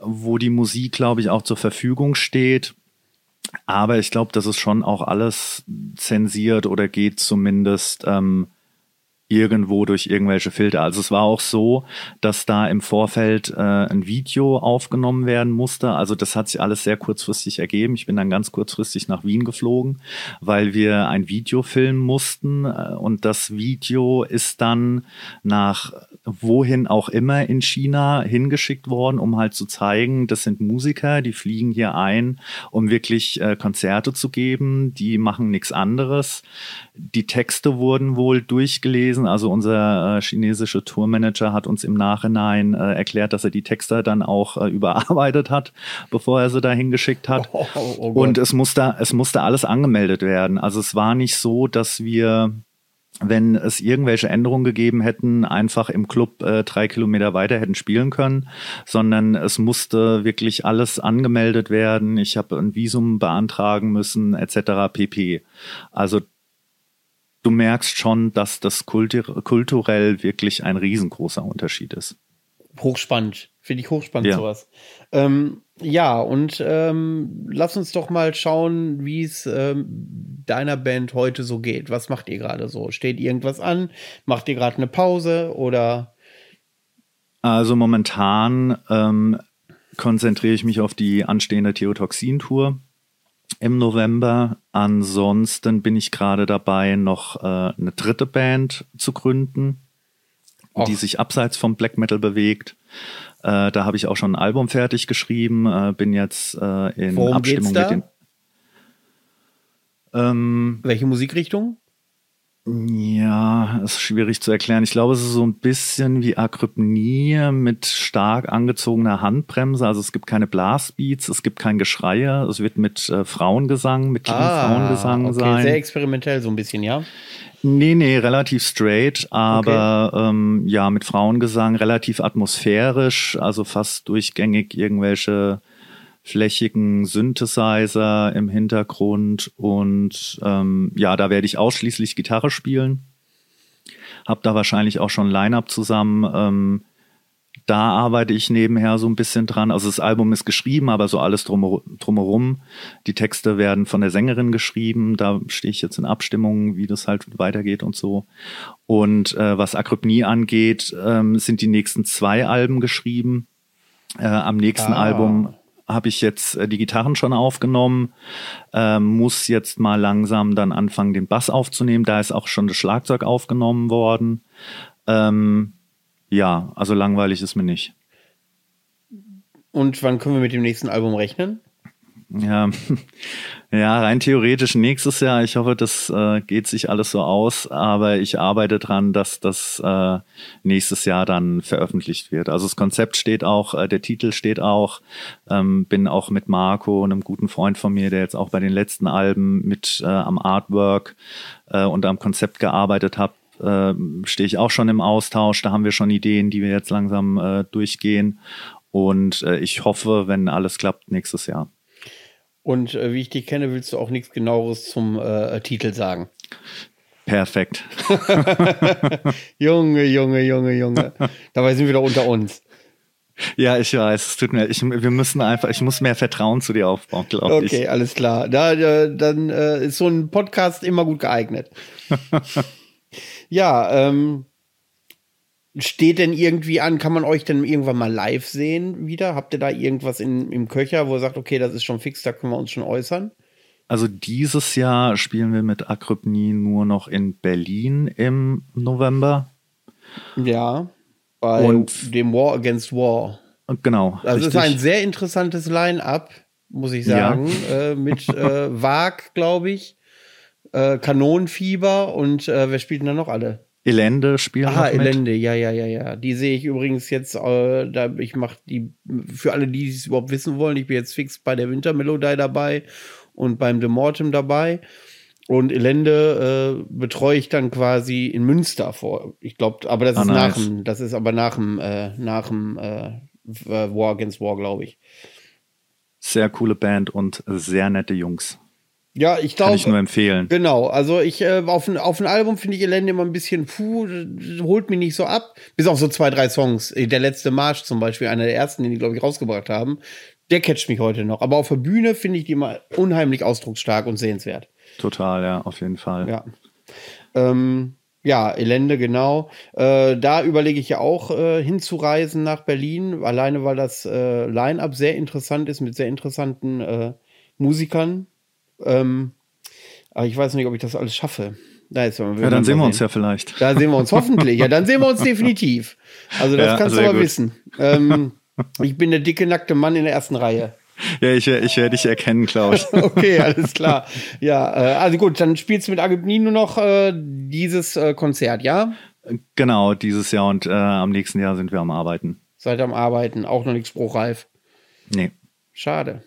wo die Musik, glaube ich, auch zur Verfügung steht. Aber ich glaube, das ist schon auch alles zensiert oder geht zumindest ähm, irgendwo durch irgendwelche Filter. Also es war auch so, dass da im Vorfeld äh, ein Video aufgenommen werden musste. Also das hat sich alles sehr kurzfristig ergeben. Ich bin dann ganz kurzfristig nach Wien geflogen, weil wir ein Video filmen mussten. Äh, Und das Video ist dann nach wohin auch immer in China hingeschickt worden, um halt zu zeigen, das sind Musiker, die fliegen hier ein, um wirklich äh, Konzerte zu geben. Die machen nichts anderes. Die Texte wurden wohl durchgelesen. Also unser äh, chinesischer Tourmanager hat uns im Nachhinein äh, erklärt, dass er die Texte dann auch äh, überarbeitet hat, bevor er sie da hingeschickt hat. Oh, oh, oh. Und es musste, es musste alles angemeldet werden. Also es war nicht so, dass wir, wenn es irgendwelche Änderungen gegeben hätten, einfach im Club äh, drei Kilometer weiter hätten spielen können, sondern es musste wirklich alles angemeldet werden. Ich habe ein Visum beantragen müssen, etc. pp. Also du merkst schon, dass das kultur kulturell wirklich ein riesengroßer Unterschied ist. Hochspannend. Finde ich hochspannend, Ja. sowas. Ähm, ja, und ähm, lass uns doch mal schauen, wie es ähm, deiner Band heute so geht. Was macht ihr gerade so? Steht irgendwas an? Macht ihr gerade eine Pause oder? Also momentan ähm, konzentriere ich mich auf die anstehende Theotoxin-Tour im November. Ansonsten bin ich gerade dabei, noch äh, eine dritte Band zu gründen, Och. die sich abseits vom Black Metal bewegt. Äh, da habe ich auch schon ein Album fertig geschrieben, äh, bin jetzt äh, in Worum Abstimmung mit den. Ähm, Welche Musikrichtung? Ja, ist schwierig zu erklären. Ich glaube, es ist so ein bisschen wie Akrypnie mit stark angezogener Handbremse. Also es gibt keine Blastbeats, es gibt kein Geschreie. Es wird mit äh, Frauengesang, mit Frauengesang Ah, okay, sein. sehr experimentell so ein bisschen, ja. Nee, nee, relativ straight, aber ähm, ja, mit Frauengesang relativ atmosphärisch, also fast durchgängig irgendwelche flächigen Synthesizer im Hintergrund und ähm, ja, da werde ich ausschließlich Gitarre spielen. Hab da wahrscheinlich auch schon Line-up zusammen. Ähm, da arbeite ich nebenher so ein bisschen dran. Also das Album ist geschrieben, aber so alles drum, drumherum. Die Texte werden von der Sängerin geschrieben. Da stehe ich jetzt in Abstimmung, wie das halt weitergeht und so. Und äh, was Akrypnie angeht, ähm, sind die nächsten zwei Alben geschrieben. Äh, am nächsten Ah. Album habe ich jetzt äh, die Gitarren schon aufgenommen, ähm, muss jetzt mal langsam dann anfangen, den Bass aufzunehmen. Da ist auch schon das Schlagzeug aufgenommen worden. Ähm, ja, also langweilig ist mir nicht. Und wann können wir mit dem nächsten Album rechnen? Ja, [LAUGHS] ja, rein theoretisch nächstes Jahr. Ich hoffe, das äh, geht sich alles so aus, aber ich arbeite dran, dass das äh, nächstes Jahr dann veröffentlicht wird. Also das Konzept steht auch, äh, der Titel steht auch. Ähm, bin auch mit Marco, einem guten Freund von mir, der jetzt auch bei den letzten Alben mit äh, am Artwork äh, und am Konzept gearbeitet hat, äh, stehe ich auch schon im Austausch. Da haben wir schon Ideen, die wir jetzt langsam äh, durchgehen. Und ich hoffe, wenn alles klappt, nächstes Jahr. Und äh, wie ich dich kenne, willst du auch nichts genaueres zum äh, Titel sagen. Perfekt. [LAUGHS] Junge, Junge, Junge, Junge. Dabei sind wir doch unter uns. Ja, ich weiß, es tut mir, ich, wir müssen einfach, ich muss mehr Vertrauen zu dir aufbauen, glaube ich. Okay, alles klar. Da, äh, dann äh, ist so ein Podcast immer gut geeignet. [LAUGHS] ja, ähm, steht denn irgendwie an, kann man euch denn irgendwann mal live sehen wieder? Habt ihr da irgendwas in, im Köcher, wo ihr sagt, okay, das ist schon fix, da können wir uns schon äußern? Also dieses Jahr spielen wir mit Akrypnie nur noch in Berlin im November. Ja. Bei Und- dem War Against War. Genau. Also es ist richtig. ein sehr interessantes Line-up, muss ich Ja. sagen. Äh, mit [LAUGHS] äh, Wag, glaube ich, äh, Kanonenfieber und äh, wer spielt denn da noch alle? Elende spielen Ah. Elende, ja, ja, ja, ja. Die sehe ich übrigens jetzt, äh, da ich mache die, für alle, die es überhaupt wissen wollen, ich bin jetzt fix bei der Wintermelodie dabei und beim The Mortem dabei. Und Elende äh, betreue ich dann quasi in Münster vor. Ich glaube, aber das Ah, ist nach nice. dem, das ist aber nach dem, äh, nach dem äh, War Against War, glaube ich. Sehr coole Band und sehr nette Jungs. Ja, ich Kann ich nur glaube. empfehlen. Genau, also ich äh, auf, ein, auf ein Album finde ich Elende immer ein bisschen, puh, holt mich nicht so ab. Bis auf so zwei, drei Songs. Äh, Der letzte Marsch zum Beispiel, einer der ersten, den die, glaube ich, rausgebracht haben, der catcht mich heute noch. Aber auf der Bühne finde ich die immer unheimlich ausdrucksstark und sehenswert. Total, ja, auf jeden Fall. Ja. Ähm, ja, Elende, genau. Äh, da überlege ich ja auch äh, hinzureisen nach Berlin, alleine weil das äh, Line-Up sehr interessant ist mit sehr interessanten äh, Musikern. Ähm, aber ich weiß nicht, ob ich das alles schaffe. Da Ja, dann sehen wir uns ja vielleicht. Da sehen wir uns hoffentlich. Ja, dann sehen wir uns definitiv. Also das Ja, kannst du aber gut. wissen. Ähm, ich bin der dicke, nackte Mann in der ersten Reihe. Ja, ich, ich werde dich erkennen, ich. [LAUGHS] Okay, alles klar. Ja, äh, also gut, dann spielst du mit Agibni nur noch äh, dieses äh, Konzert, ja? genau, dieses Jahr und äh, am nächsten Jahr sind wir am Arbeiten. Seid am Arbeiten, auch noch nicht spruchreif. Nee. Schade.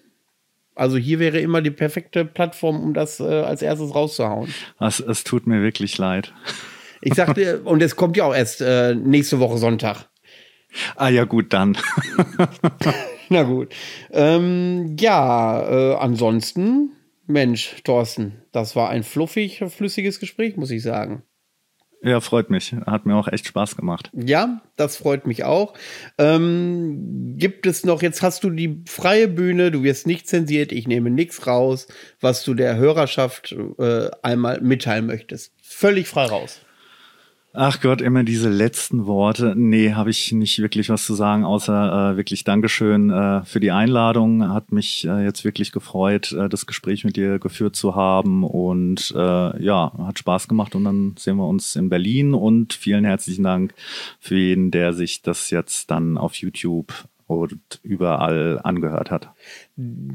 Also hier wäre immer die perfekte Plattform, um das äh, als erstes rauszuhauen. Es, es tut mir wirklich leid. Ich sagte, [LAUGHS] und es kommt ja auch erst äh, nächste Woche Sonntag. Ah ja, gut, dann. [LAUGHS] Na gut. Ähm, ja, äh, ansonsten, Mensch, Thorsten, das war ein fluffig, flüssiges Gespräch, muss ich sagen. Ja, freut mich. Hat mir auch echt Spaß gemacht. Ja, das freut mich auch. Ähm, gibt es noch, jetzt hast du die freie Bühne, du wirst nicht zensiert, ich nehme nichts raus, was du der Hörerschaft äh, einmal mitteilen möchtest. Völlig frei raus. Ach Gott, immer diese letzten Worte. Nee, habe ich nicht wirklich was zu sagen, außer äh, wirklich Dankeschön äh, für die Einladung. Hat mich äh, jetzt wirklich gefreut, äh, das Gespräch mit dir geführt zu haben. Und äh, ja, hat Spaß gemacht. Und dann sehen wir uns in Berlin. Und vielen herzlichen Dank für jeden, der sich das jetzt dann auf YouTube und überall angehört hat.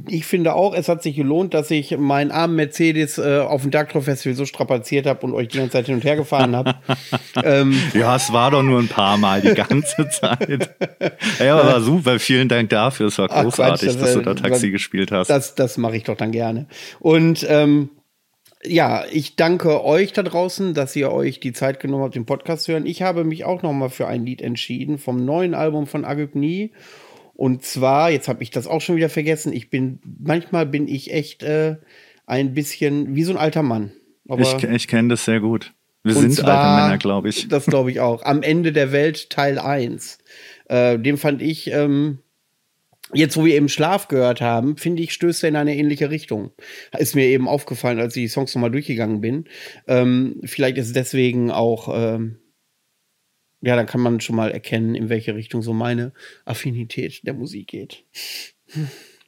Ich finde auch, es hat sich gelohnt, dass ich meinen armen Mercedes äh, auf dem Darktron Festival so strapaziert habe und euch die ganze Zeit hin und her gefahren habe. [LAUGHS] ähm, Ja, es war doch nur ein paar Mal die ganze [LAUGHS] Zeit. Ja, aber war super. Vielen Dank dafür. Es war Ach, großartig, Quatsch, das, dass du da Taxi das- gespielt hast. Das, das mache ich doch dann gerne. Und ähm, ja, ich danke euch da draußen, dass ihr euch die Zeit genommen habt, den Podcast zu hören. Ich habe mich auch noch mal für ein Lied entschieden vom neuen Album von Agygni. Und zwar, jetzt habe ich das auch schon wieder vergessen. Ich bin, manchmal bin ich echt äh, ein bisschen wie so ein alter Mann. Aber ich ich kenne das sehr gut. Wir sind zwar, alte Männer, glaube ich. Das glaube ich auch. Am Ende der Welt Teil 1. Äh, den fand ich, ähm, jetzt wo wir eben Schlaf gehört haben, finde ich, stößt er in eine ähnliche Richtung. Ist mir eben aufgefallen, als ich die Songs nochmal durchgegangen bin. Ähm, vielleicht ist es deswegen auch, ähm, ja, dann kann man schon mal erkennen, in welche Richtung so meine Affinität der Musik geht.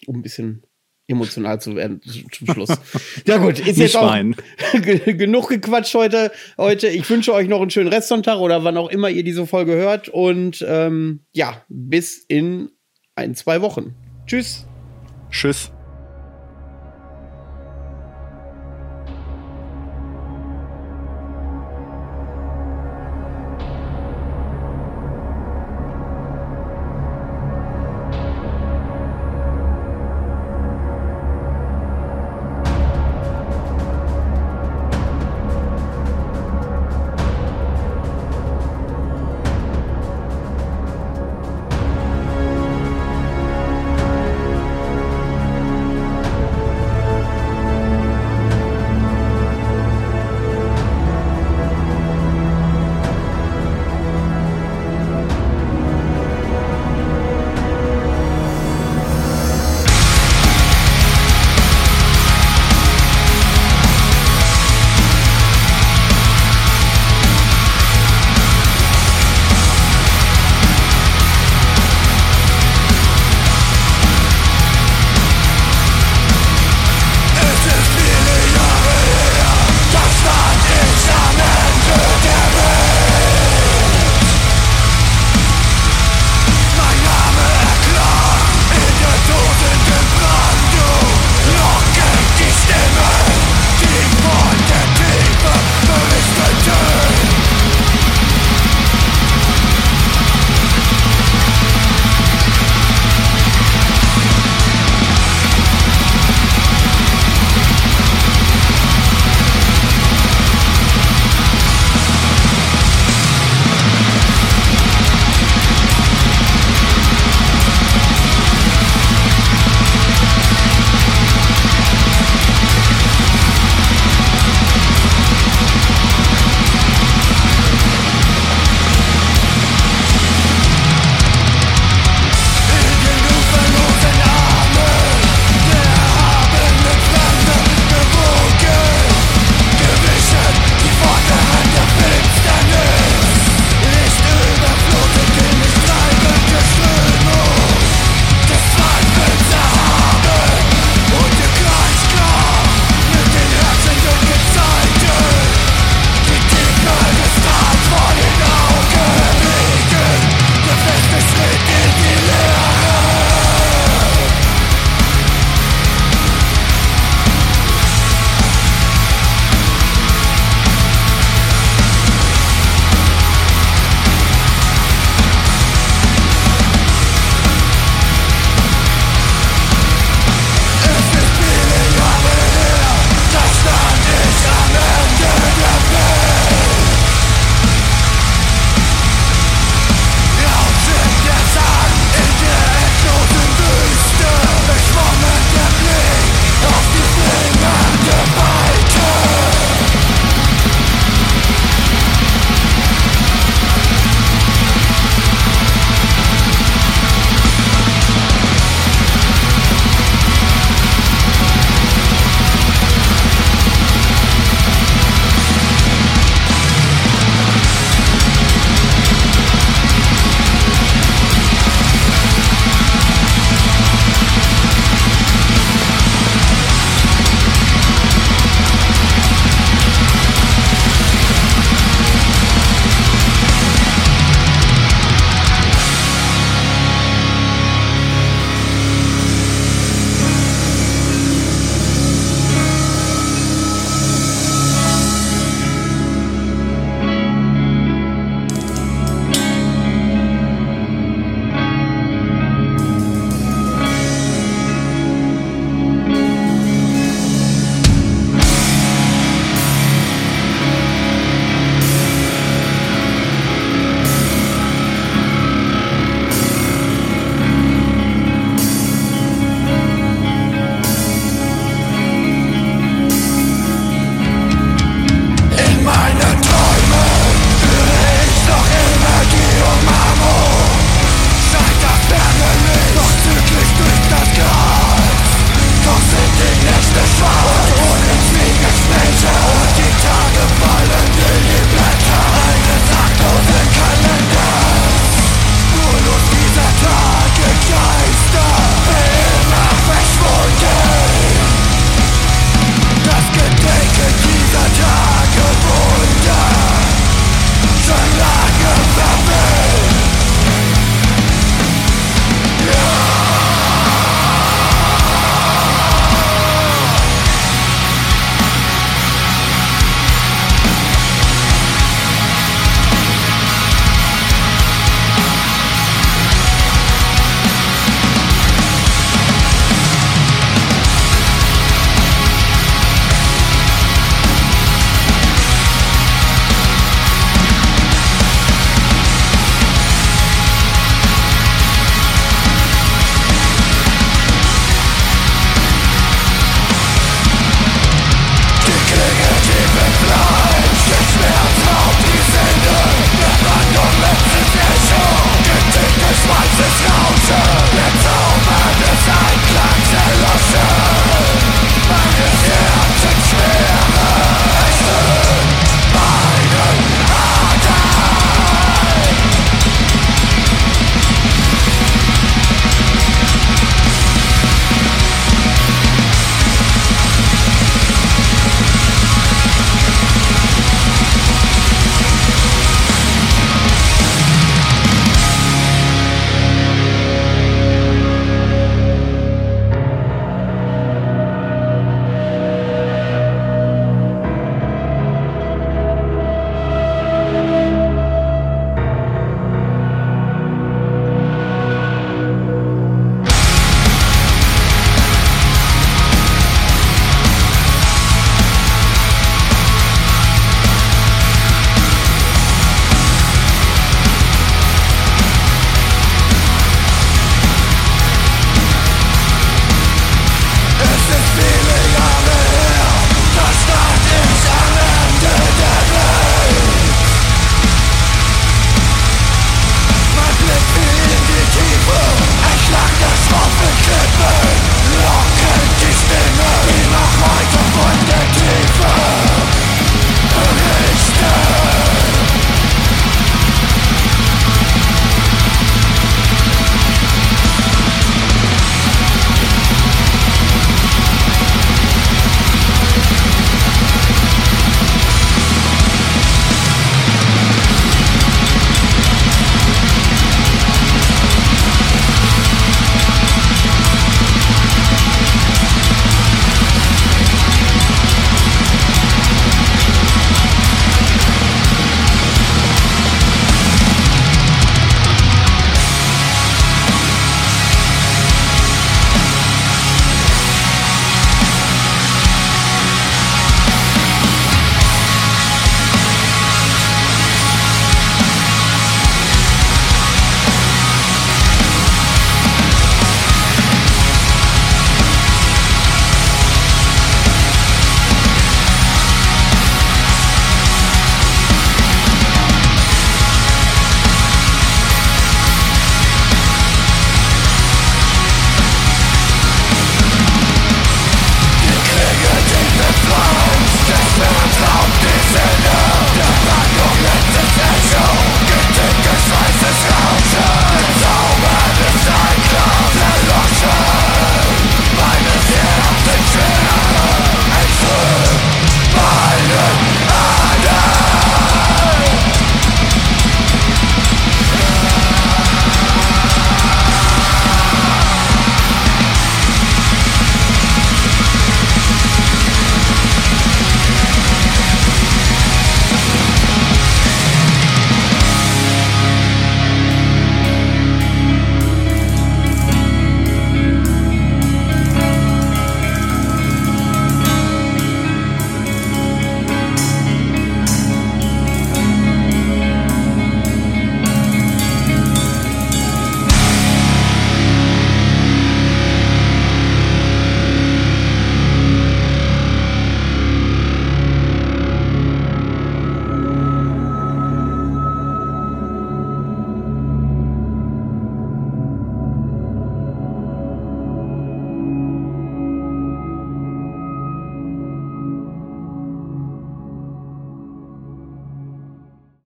Um ein bisschen emotional zu werden zum Schluss. [LAUGHS] ja gut, ist jetzt auch [LAUGHS] genug gequatscht heute. Heute, ich wünsche euch noch einen schönen Restsonntag oder wann auch immer ihr diese Folge hört und ähm, ja, bis in ein, zwei Wochen. Tschüss. Tschüss.